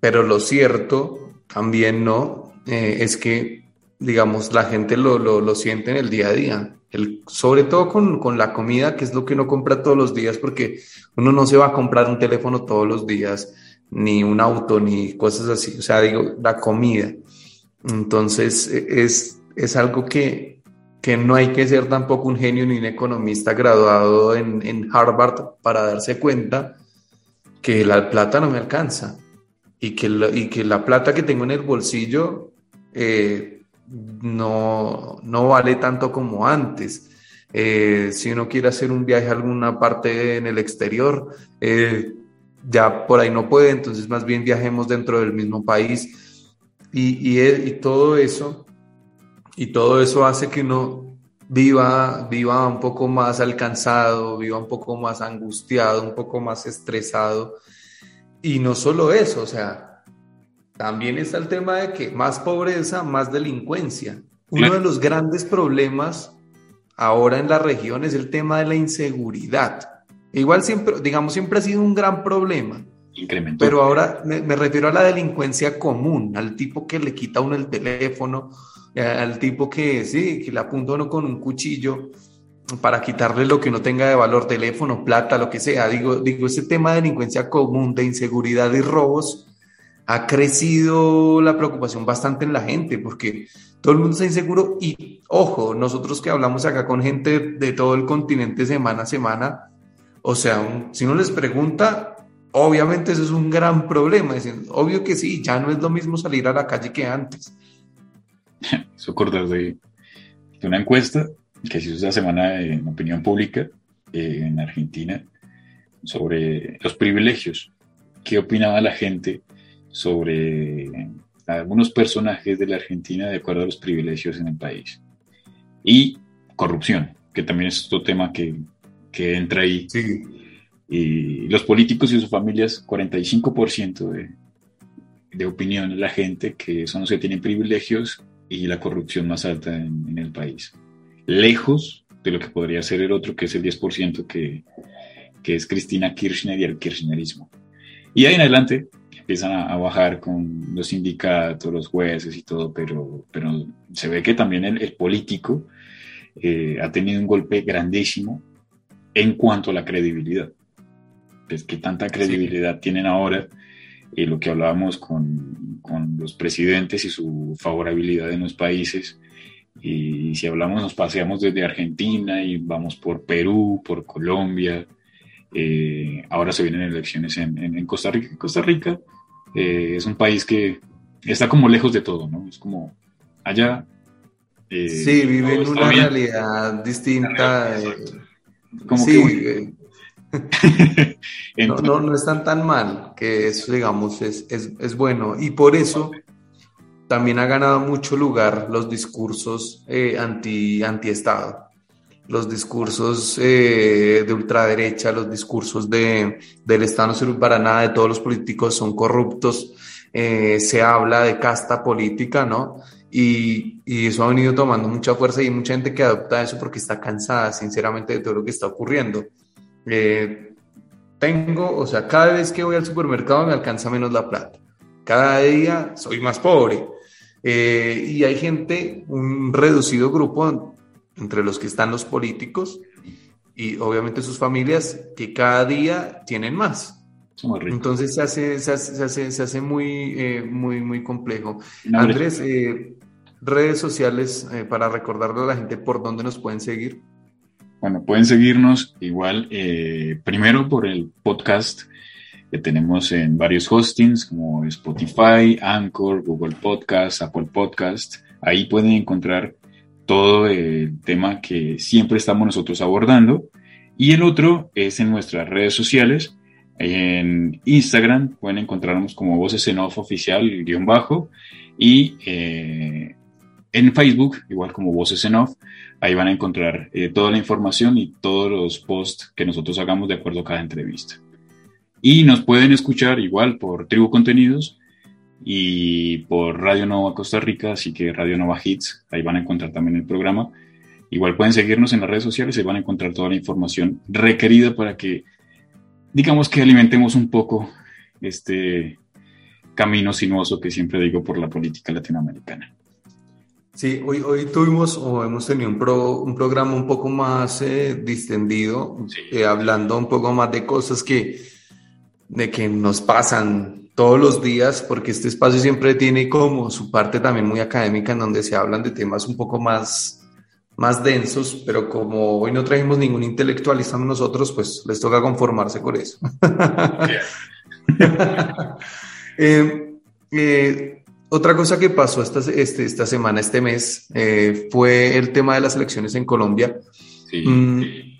Pero lo cierto también no eh, es que, digamos, la gente lo, lo, lo, siente en el día a día. El, sobre todo con, con la comida, que es lo que uno compra todos los días, porque uno no se va a comprar un teléfono todos los días ni un auto, ni cosas así. O sea, digo, la comida. Entonces, e, es, es algo que, que no hay que ser tampoco un genio ni un economista graduado en, en Harvard para darse cuenta que la plata no me alcanza y que la, y que la plata que tengo en el bolsillo eh, no, no vale tanto como antes. Eh, si uno quiere hacer un viaje a alguna parte en el exterior, eh, ya por ahí no puede, entonces más bien viajemos dentro del mismo país y, y, todo eso, y todo eso hace que uno viva, viva un poco más alcanzado, viva un poco más angustiado, un poco más estresado. Y no solo eso, o sea, también está el tema de que más pobreza, más delincuencia. Uno de los grandes problemas ahora en la región es el tema de la inseguridad. Igual siempre, digamos, siempre ha sido un gran problema. Incrementó. Pero ahora me, refiero a la delincuencia común, al tipo que le quita uno el teléfono, al tipo que sí, que le apunta uno con un cuchillo para quitarle lo que no tenga de valor, teléfono, plata, lo que sea. Digo, digo, ese tema de delincuencia común, de inseguridad y robos, ha crecido la preocupación bastante en la gente, porque todo el mundo está inseguro y, ojo, nosotros que hablamos acá con gente de todo el continente semana a semana, o sea, si uno les pregunta, obviamente eso es un gran problema. obvio que sí, ya no es lo mismo salir a la calle que antes. Eso acordar de, de, una encuesta que se hizo esta semana en opinión pública eh, en Argentina sobre los privilegios. ¿Qué opinaba la gente sobre algunos personajes de la Argentina de acuerdo a los privilegios en el país? Y corrupción, que también es otro tema que que entra ahí. Y los políticos y sus familias, 45% de, de opinión de la gente que son los que tienen privilegios y la corrupción más alta en, el país. Lejos de lo que podría ser el otro, que es el 10% que, que es Cristina Kirchner y el kirchnerismo. Y ahí en adelante empiezan a, bajar con los sindicatos, los jueces y todo, pero, pero se ve que también el, político eh, ha tenido un golpe grandísimo en cuanto a la credibilidad. Es que tanta credibilidad tienen ahora y lo que hablábamos con, con, los presidentes y su favorabilidad en los países. Y si hablamos, nos paseamos desde Argentina y vamos por Perú, por Colombia. Eh, ahora se vienen elecciones en, en, Costa Rica. Costa Rica eh, es un país que está como lejos de todo, ¿no? Es como allá. Eh, sí, vive en una realidad distinta sí, no, no, están tan mal, que eso, digamos, es, es, es, bueno. Y por eso también ha ganado mucho lugar los discursos eh, anti, anti-Estado, los discursos eh, de ultraderecha, los discursos de, del Estado no sirve para nada, de todos los políticos son corruptos, eh, se habla de casta política, ¿no? Y, y, eso ha venido tomando mucha fuerza y mucha gente que adopta eso porque está cansada, sinceramente, de todo lo que está ocurriendo. Eh, tengo, o sea, cada vez que voy al supermercado me alcanza menos la plata. Cada día soy más pobre. Eh, y hay gente, un reducido grupo entre los que están los políticos y obviamente sus familias, que cada día tienen más. Entonces se hace, se hace, se hace, muy, eh, muy, muy complejo. Andrés, eh, redes sociales para recordarle a la gente por dónde nos pueden seguir. Bueno, pueden seguirnos igual, primero por el podcast que tenemos en varios hostings como Spotify, Anchor, Google Podcast, Apple Podcast. Ahí pueden encontrar todo el tema que siempre estamos nosotros abordando. Y el otro es en nuestras redes sociales. En Instagram pueden encontrarnos como Voces en Off Oficial, guion bajo. Y eh, en Facebook, igual como Voces en Off. Ahí van a encontrar eh, toda la información y todos los posts que nosotros hagamos de acuerdo a cada entrevista. Y nos pueden escuchar igual por Tribu Contenidos y por Radio Nova Costa Rica, así que Radio Nova Hits, ahí van a encontrar también el programa. Igual pueden seguirnos en las redes sociales y van a encontrar toda la información requerida para que, digamos que alimentemos un poco este camino sinuoso que siempre digo por la política latinoamericana. Sí, hoy, hoy tuvimos o hemos tenido un, un programa un poco más eh, distendido, eh, hablando un poco más de cosas que de que nos pasan todos los días, porque este espacio siempre tiene como su parte también muy académica en donde se hablan de temas un poco más, más densos, pero como hoy no trajimos ningún intelectualista nosotros, pues les toca conformarse con eso. Eh, eh, otra cosa que pasó esta, este, esta semana, este mes, eh, fue el tema de las elecciones en Colombia. Sí, mm,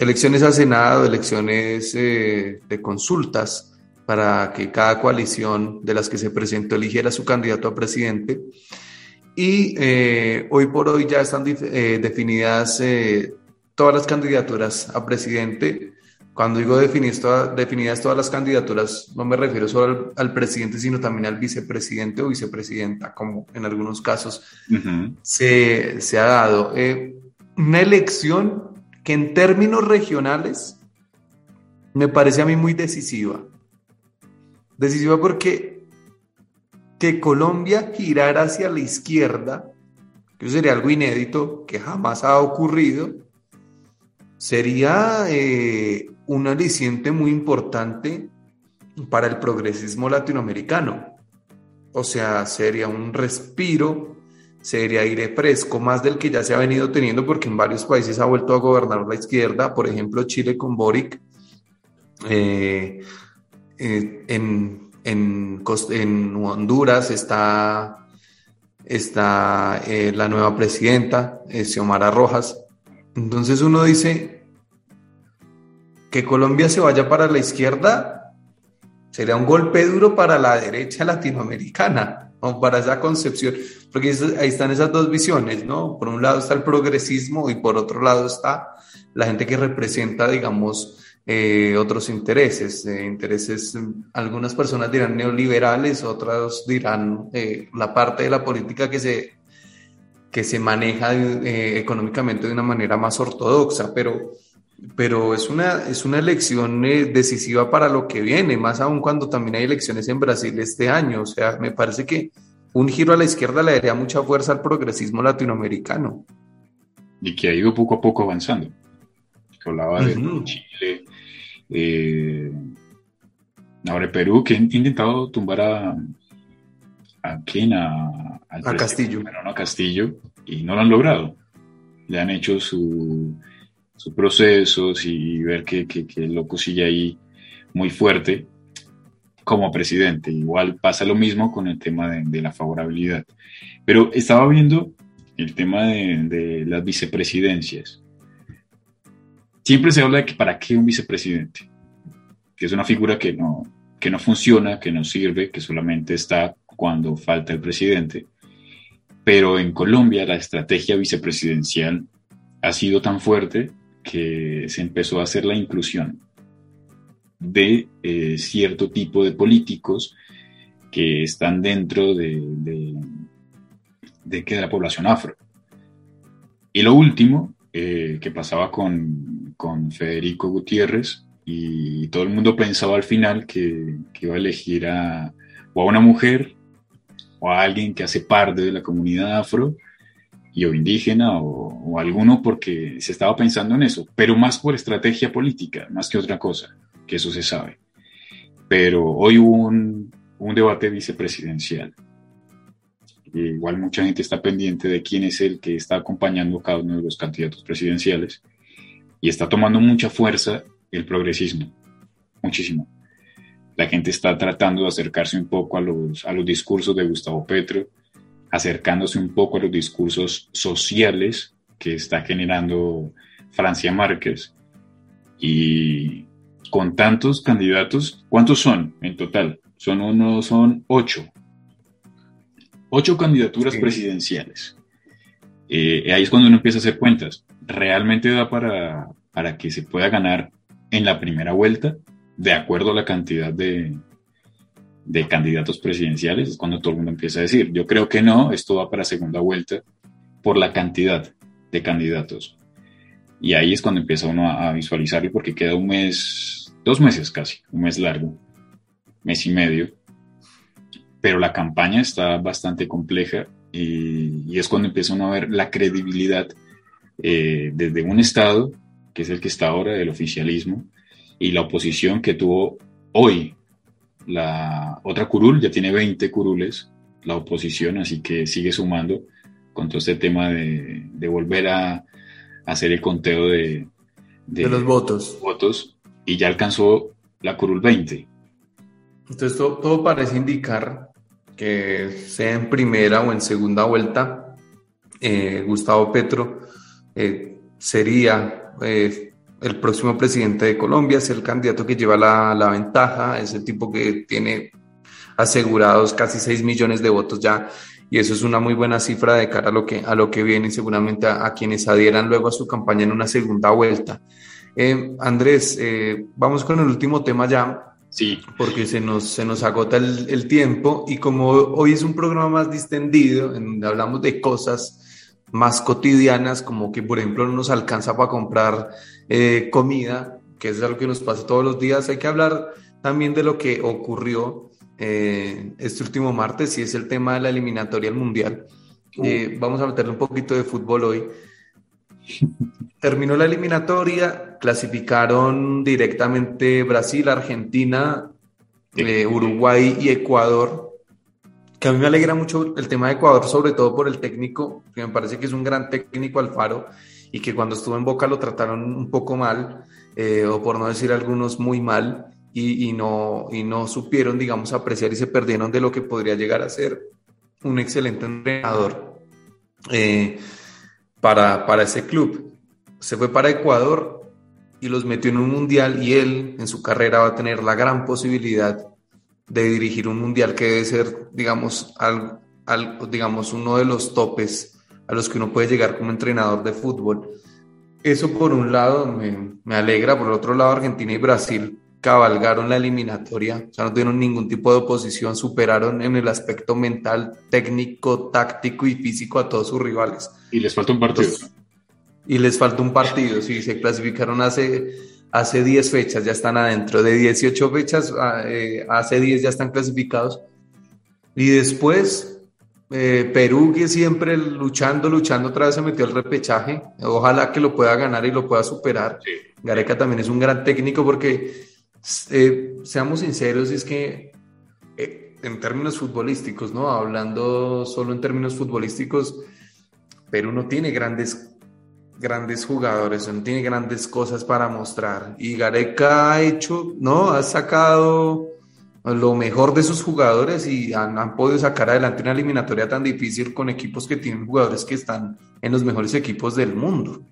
elecciones al Senado, elecciones eh, de consultas para que cada coalición de las que se presentó eligiera su candidato a presidente. Y eh, hoy por hoy ya están eh, definidas todas las candidaturas a presidente. Cuando digo definidas, definidas todas las candidaturas, no me refiero solo al, presidente, sino también al vicepresidente o vicepresidenta, como en algunos casos se, se, ha dado. una elección en términos regionales me parece a mí muy decisiva. Decisiva porque que Colombia girara hacia la izquierda, que sería algo inédito, que jamás ha ocurrido, sería eh, un aliciente muy importante para el progresismo latinoamericano. O sea, sería un respiro sería aire fresco, más del que ya se ha venido teniendo, porque en varios países ha vuelto a gobernar la izquierda, por ejemplo Chile con Boric, eh, eh, en, en, en, Honduras está, está eh, la nueva presidenta, Xiomara Rojas. Entonces uno dice que Colombia se vaya para la izquierda, sería un golpe duro para la derecha latinoamericana para esa concepción, porque ahí están esas dos visiones, ¿no? Por un lado está el progresismo y por otro lado está la gente que representa, digamos, eh, otros intereses, eh, intereses, algunas personas dirán neoliberales, otras dirán eh, la parte de la política que se, que se maneja económicamente de una manera más ortodoxa, pero pero es una, es una elección eh, decisiva para lo que viene, más aún cuando también hay elecciones en Brasil este año. O sea, me parece que un giro a la izquierda le daría mucha fuerza al progresismo latinoamericano. Y que ha ido poco a poco avanzando. Hablaba de Chile, eh, ahora Perú, que ha intentado tumbar a, a quién, a, a Castillo. a Castillo, y no lo han logrado. Le han hecho su sus procesos y ver que, que, que, el loco sigue ahí muy fuerte como presidente. Igual pasa lo mismo con el tema de, la favorabilidad. Pero estaba viendo el tema de, de, las vicepresidencias. Siempre se habla de que para qué un vicepresidente, que es una figura que no, que no funciona, que no sirve, que solamente está cuando falta el presidente. Pero en Colombia la estrategia vicepresidencial ha sido tan fuerte que se empezó a hacer la inclusión de eh, cierto tipo de políticos que están dentro de, de que de la población afro. Y lo último eh, que pasaba con, con, Federico Gutiérrez, y todo el mundo pensaba al final que, que, iba a elegir a, o a una mujer o a alguien que hace parte de la comunidad afro y o indígena o, alguno porque se estaba pensando en eso, pero más por estrategia política, más que otra cosa, que eso se sabe. Pero hoy hubo un, un debate vicepresidencial. igual mucha gente está pendiente de quién es el que está acompañando a cada uno de los candidatos presidenciales y está tomando mucha fuerza el progresismo, muchísimo. La gente está tratando de acercarse un poco a los, a los discursos de Gustavo Petro, acercándose un poco a los discursos sociales que está generando Francia Márquez. Y con tantos candidatos, ¿cuántos son en total? Son uno, son ocho. Ocho candidaturas presidenciales. Eh, ahí es cuando uno empieza a hacer cuentas. ¿Realmente da para, para que se pueda ganar en la primera vuelta, de acuerdo a la cantidad de, de candidatos presidenciales? Es cuando todo el mundo empieza a decir, yo creo que no, esto va para segunda vuelta por la cantidad de candidatos. Y ahí es cuando empieza uno a, a visualizarlo porque queda un mes, dos meses casi, un mes largo mes y medio, pero la campaña está bastante compleja y, es cuando empieza uno a ver la credibilidad eh, desde un Estado, que es el que está ahora, del oficialismo, y la oposición que tuvo hoy la otra curul, ya tiene 20 curules, la oposición, así que sigue sumando con todo este tema de, de volver a, hacer el conteo de, de, los votos. votos y ya alcanzó la curul 20. Entonces todo, parece indicar que sea en primera o en segunda vuelta, eh, Gustavo Petro eh, sería eh, el próximo presidente de Colombia, es el candidato que lleva la, la, ventaja, es el tipo que tiene asegurados casi 6 millones de votos ya, y eso es una muy buena cifra de cara a lo que, a lo que viene y seguramente a, a quienes adhieran luego a su campaña en una segunda vuelta. Andrés, vamos con el último tema ya, Sí. Porque se nos, se nos agota el, el, tiempo y como hoy es un programa más distendido, en donde hablamos de cosas más cotidianas, como que por ejemplo no nos alcanza para comprar eh, comida, que es algo que nos pasa todos los días, hay que hablar también de lo que ocurrió eh, este último martes y es el tema de la eliminatoria al mundial. Uh. Eh, vamos a meterle un poquito de fútbol hoy. Terminó la eliminatoria, clasificaron directamente Brasil, Argentina, Uruguay y Ecuador. Que a mí me alegra mucho el tema de Ecuador, sobre todo por el técnico, que me parece que es un gran técnico Alfaro y que cuando estuvo en Boca lo trataron un poco mal, eh, o por no decir algunos muy mal, y, no, y no supieron, digamos, apreciar y se perdieron de lo que podría llegar a ser un excelente entrenador. Eh, para, para ese club. Se fue para Ecuador y los metió en un mundial y él en su carrera va a tener la gran posibilidad de dirigir un mundial que debe ser, digamos, al, al, digamos uno de los topes a los que uno puede llegar como entrenador de fútbol. Eso por un lado me, me alegra, por el otro lado Argentina y Brasil cabalgaron la eliminatoria, o sea, no tuvieron ningún tipo de oposición, superaron en el aspecto mental, técnico, táctico y físico a todos sus rivales. Y les falta un partido. y les falta un partido, sí, se clasificaron hace, hace 10 fechas, ya están adentro, de 18 fechas, eh, hace 10 ya están clasificados. Y después, eh, Perú, que siempre luchando, luchando, otra vez se metió al repechaje, ojalá que lo pueda ganar y lo pueda superar. Sí. Gareca también es un gran técnico porque eh, seamos sinceros, es que eh, en términos futbolísticos, ¿no? Hablando solo en términos futbolísticos, Perú no tiene grandes, grandes jugadores, no tiene grandes cosas para mostrar. Y Gareca ha hecho, ¿no? Ha sacado lo mejor de sus jugadores y han, podido sacar adelante una eliminatoria tan difícil con equipos que tienen jugadores que están en los mejores equipos del mundo.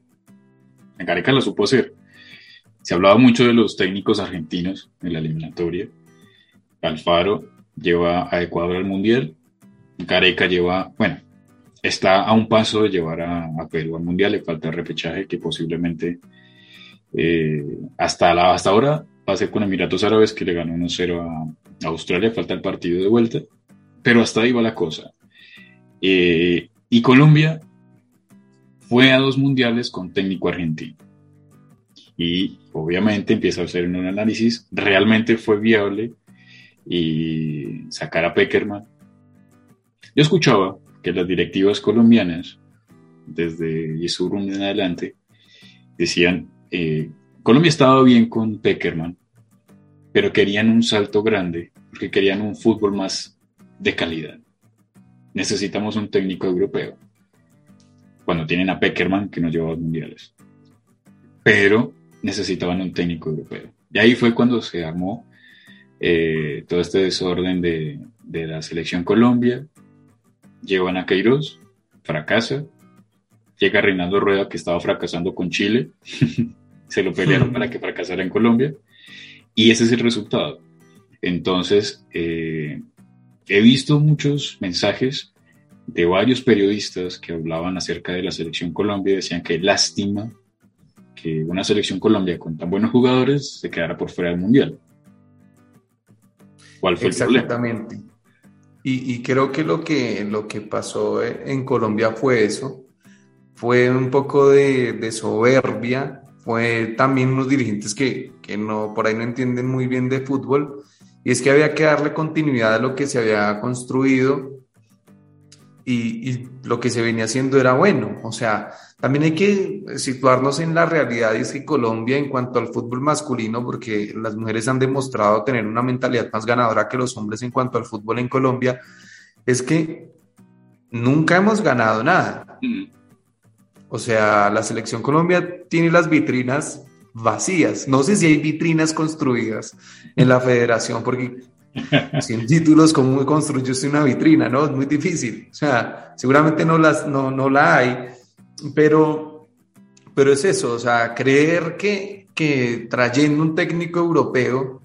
Gareca lo supo hacer. Se hablaba mucho de los técnicos argentinos en la eliminatoria. Alfaro lleva a Ecuador al Mundial. Gareca lleva, bueno, está a un paso de llevar a, a Perú al Mundial. Le falta el repechaje que posiblemente eh, hasta, la, hasta ahora va a ser con Emiratos Árabes que le ganó 1-0 a, a, Australia. Falta el partido de vuelta. Pero hasta ahí va la cosa. Eh, Y Colombia fue a dos mundiales con técnico argentino. Y obviamente empieza a hacer un análisis, realmente fue viable y sacar a Peckerman. Yo escuchaba que las directivas colombianas, desde Yesurun en adelante, decían, eh, Colombia estaba bien con Peckerman, pero querían un salto grande, porque querían un fútbol más de calidad. Necesitamos un técnico europeo. Cuando tienen a Peckerman, que nos llevó a los mundiales. Pero necesitaban un técnico europeo. Y ahí fue cuando se armó eh, todo este desorden de, de, la selección Colombia. Llevan a Queiroz, fracasa. Llega Reinaldo Rueda, que estaba fracasando con Chile. se lo pelearon para que fracasara en Colombia. Y ese es el resultado. Entonces, eh, he visto muchos mensajes de varios periodistas que hablaban acerca de la selección Colombia y decían que lástima que una selección Colombia con tan buenos jugadores se quedara por fuera del Mundial. ¿Cuál fue Exactamente. el problema? Y, creo que lo, que lo que pasó en Colombia fue eso, fue un poco de, de soberbia, fue también unos dirigentes que, que, no, por ahí no entienden muy bien de fútbol, y es que había que darle continuidad a lo que se había construido y, y lo que se venía haciendo era bueno, o sea, también hay que situarnos en la realidad y es que Colombia en cuanto al fútbol masculino, porque las mujeres han demostrado tener una mentalidad más ganadora que los hombres en cuanto al fútbol en Colombia, es que nunca hemos ganado nada. O sea, la selección Colombia tiene las vitrinas vacías. No sé si hay vitrinas construidas en la federación, porque sin títulos, ¿cómo construyes una vitrina? No, es muy difícil. O sea, seguramente no, las, no, no la hay pero, pero es eso, o sea, creer que, que trayendo un técnico europeo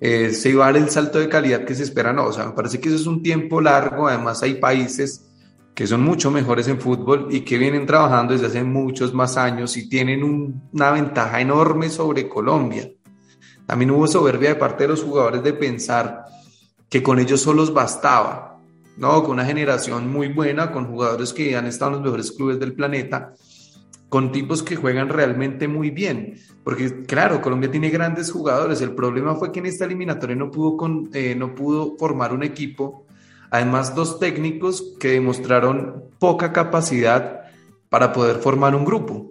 eh, se iba a dar el salto de calidad que se espera, no, o sea, me parece que eso es un tiempo largo, además hay países que son mucho mejores en fútbol y que vienen trabajando desde hace muchos más años y tienen una ventaja enorme sobre Colombia. También hubo soberbia de parte de los jugadores de pensar que con ellos solos bastaba. No, con una generación muy buena, con jugadores que han estado en los mejores clubes del planeta, con tipos que juegan realmente muy bien. Porque, claro, Colombia tiene grandes jugadores. El problema fue que en esta eliminatoria no pudo, con, eh, no pudo formar un equipo. Además, dos técnicos que demostraron poca capacidad para poder formar un grupo,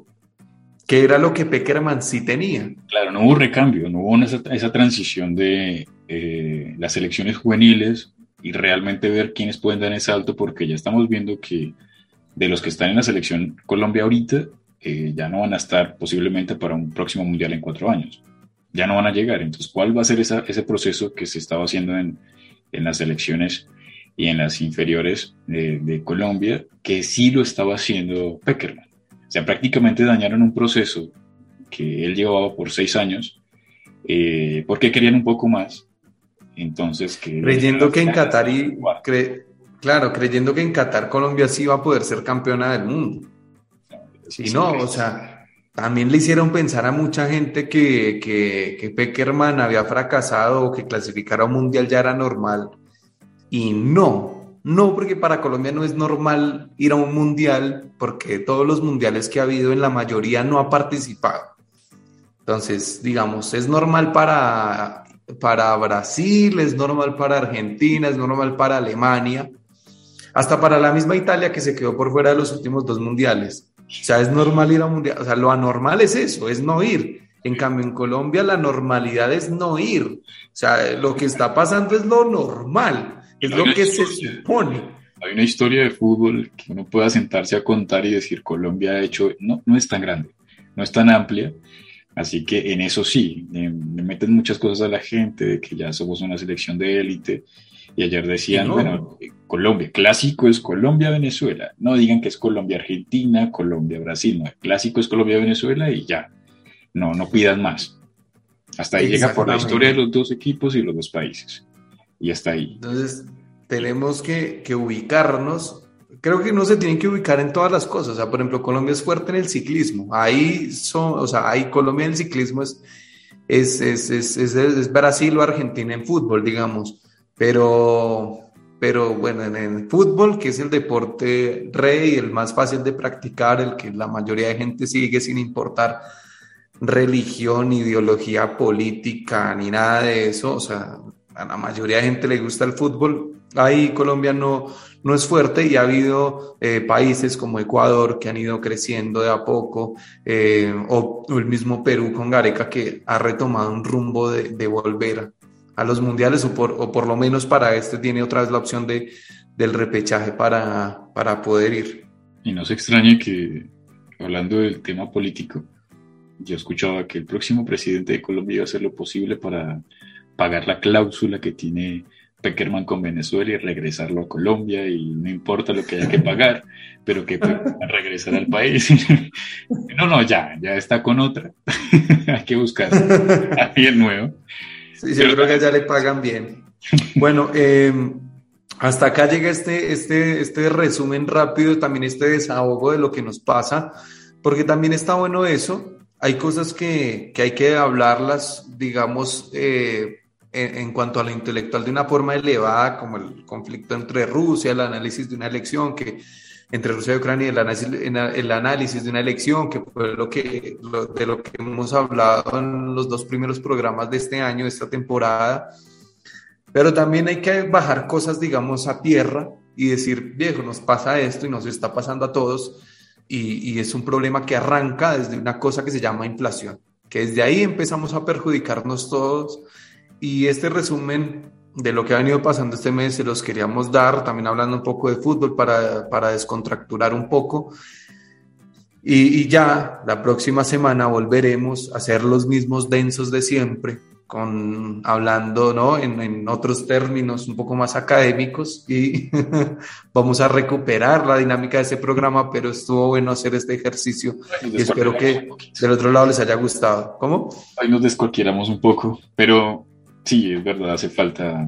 que era lo que Peckerman sí tenía. Claro, no hubo recambio, no hubo esa, transición de eh, las selecciones juveniles y realmente ver quiénes pueden dar ese salto, porque ya estamos viendo que de los que están en la selección Colombia ahorita, eh, ya no van a estar posiblemente para un próximo mundial en cuatro años. Ya no van a llegar. Entonces, ¿cuál va a ser ese proceso que se estaba haciendo en, las selecciones y en las inferiores de, de, Colombia, que sí lo estaba haciendo Peckerman? O sea, prácticamente dañaron un proceso que él llevaba por seis años, eh, porque querían un poco más entonces, que creyendo que en Qatar y claro, creyendo que en Qatar Colombia sí va a poder ser campeona del mundo. y no, o sea, también le hicieron pensar a mucha gente que, que, que Peckerman había fracasado o que clasificar a un mundial ya era normal. Y no, no, porque para Colombia no es normal ir a un mundial, porque todos los mundiales que ha habido en la mayoría no ha participado. Entonces, digamos, es normal para para Brasil, es normal para Argentina, es normal para Alemania, hasta para la misma Italia que se quedó por fuera de los últimos dos mundiales. O sea, es normal ir a un mundial, o sea, lo anormal es eso, es no ir. En cambio, en Colombia la normalidad es no ir. O sea, lo que está pasando es lo normal, es lo que se supone. Hay una historia de fútbol que uno pueda sentarse a contar y decir Colombia ha hecho, no, no es tan grande, no es tan amplia, Así que en eso sí, le, meten muchas cosas a la gente de que ya somos una selección de élite. Y ayer decían, bueno, Colombia, clásico es Colombia-Venezuela. No digan que es Colombia-Argentina, Colombia-Brasil. No, clásico es Colombia-Venezuela y ya. No, no pidan más. Hasta ahí llega por la historia de los dos equipos y los dos países. Y hasta ahí. Entonces, tenemos que, que ubicarnos creo que no se tienen que ubicar en todas las cosas. O sea, por ejemplo, Colombia es fuerte en el ciclismo. Ahí son, o sea, ahí Colombia en el ciclismo es, es, es, es, es Brasil o Argentina en fútbol, digamos. Pero, pero bueno, en el fútbol, que es el deporte rey, el más fácil de practicar, el que la mayoría de gente sigue sin importar religión, ideología política, ni nada de eso, o sea, a la mayoría de gente le gusta el fútbol, ahí Colombia no, no es fuerte y ha habido eh, países como Ecuador que han ido creciendo de a poco, eh, o, el mismo Perú con Gareca que ha retomado un rumbo de, de volver a los mundiales o por, o por lo menos para este tiene otra vez la opción de, del repechaje para, para poder ir. Y no se extrañe que, hablando del tema político, yo escuchaba que el próximo presidente de Colombia iba a hacer lo posible para pagar la cláusula que tiene Peckerman con Venezuela y regresarlo a Colombia y no importa lo que haya que pagar, pero que regresar al país. no, no, ya, ya está con otra. Hay que buscar a alguien nuevo. Sí, yo creo que ya le pagan bien. Bueno, em, hasta acá llega este, este, este resumen rápido, también este desahogo de lo que nos pasa, porque también está bueno eso. Hay cosas que, que hay que hablarlas, digamos, eh, en, en, cuanto a lo intelectual de una forma elevada, como el conflicto entre Rusia, el análisis de una elección que entre Rusia y Ucrania, el análisis, el análisis de una elección, que fue lo que, de lo que hemos hablado en los dos primeros programas de este año, de esta temporada. Pero también hay que bajar cosas, digamos, a tierra y decir, viejo, nos pasa esto y nos está pasando a todos. Y, y es un problema que arranca desde una cosa que se llama inflación, que desde ahí empezamos a perjudicarnos todos. Y este resumen de lo que ha venido pasando este mes, se los queríamos dar, también hablando un poco de fútbol para, para descontracturar un poco. Y, y, ya la próxima semana volveremos a ser los mismos densos de siempre, con, hablando ¿no? en, en otros términos un poco más académicos y vamos a recuperar la dinámica de ese programa, pero estuvo bueno hacer este ejercicio y espero que del otro lado les haya gustado. ¿Cómo? Ahí nos descualquieramos un poco, pero sí, es verdad, hace falta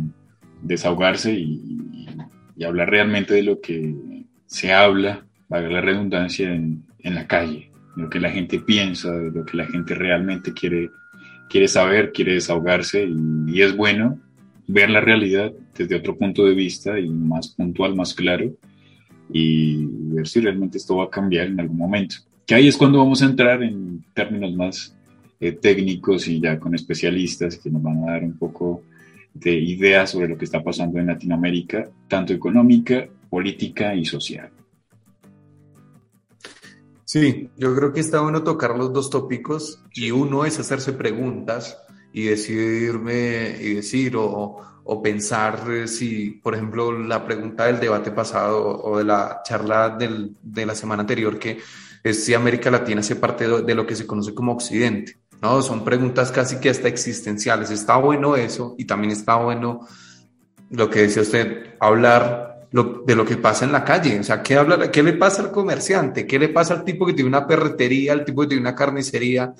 desahogarse y, y, hablar realmente de lo que se habla, valga la redundancia, en, en, la calle, de lo que la gente piensa, de lo que la gente realmente quiere, quiere saber, quiere desahogarse y, y es bueno ver la realidad desde otro punto de vista y más puntual, más claro y ver si realmente esto va a cambiar en algún momento. Que ahí es cuando vamos a entrar en términos más eh, técnicos y ya con especialistas que nos van a dar un poco de ideas sobre lo que está pasando en Latinoamérica, tanto económica, política y social. Sí, yo creo que está bueno tocar los dos tópicos y uno es hacerse preguntas y decidirme y decir o, o pensar si, por ejemplo, la pregunta del debate pasado o de la charla del, de la semana anterior, que es si América Latina hace parte de lo que se conoce como Occidente. ¿No? Son preguntas casi que hasta existenciales. Está bueno eso y también está bueno lo que decía usted, hablar lo, de lo que pasa en la calle. O sea, ¿qué, habla, ¿qué le pasa al comerciante? ¿Qué le pasa al tipo que tiene una perretería, al tipo que tiene una carnicería,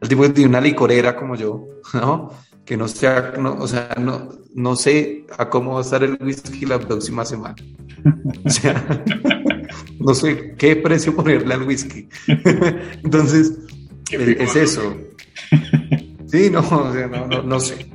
al tipo que tiene una licorera como yo, ¿no? Que no sea, no, o sea, no, no sé a cómo va a estar el whisky la próxima semana. O sea, no sé qué precio ponerle al whisky. Entonces, es eso. Sí, no, no, no, no sé.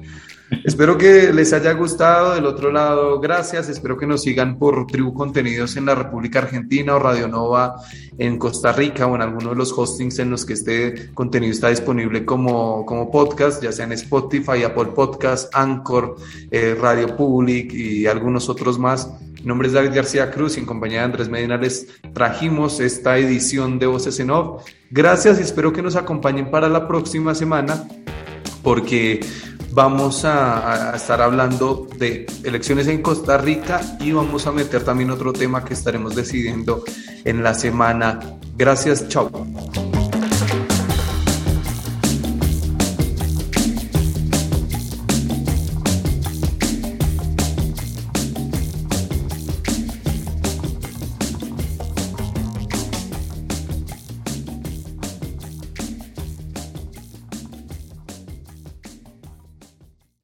Espero que les haya gustado. Del otro lado, gracias. Espero que nos sigan por Tribu Contenidos en la República Argentina o Radio Nova en Costa Rica o en alguno de los hostings en los que este contenido está disponible como, como podcast, ya sea en Spotify, Apple Podcast, Anchor, eh, Radio Public y algunos otros más. Mi nombre es David García Cruz y en compañía de Andrés Medina les trajimos esta edición de Voces en Off. Gracias y espero que nos acompañen para la próxima semana porque vamos a, estar hablando de elecciones en Costa Rica y vamos a meter también otro tema que estaremos decidiendo en la semana. Gracias, chao.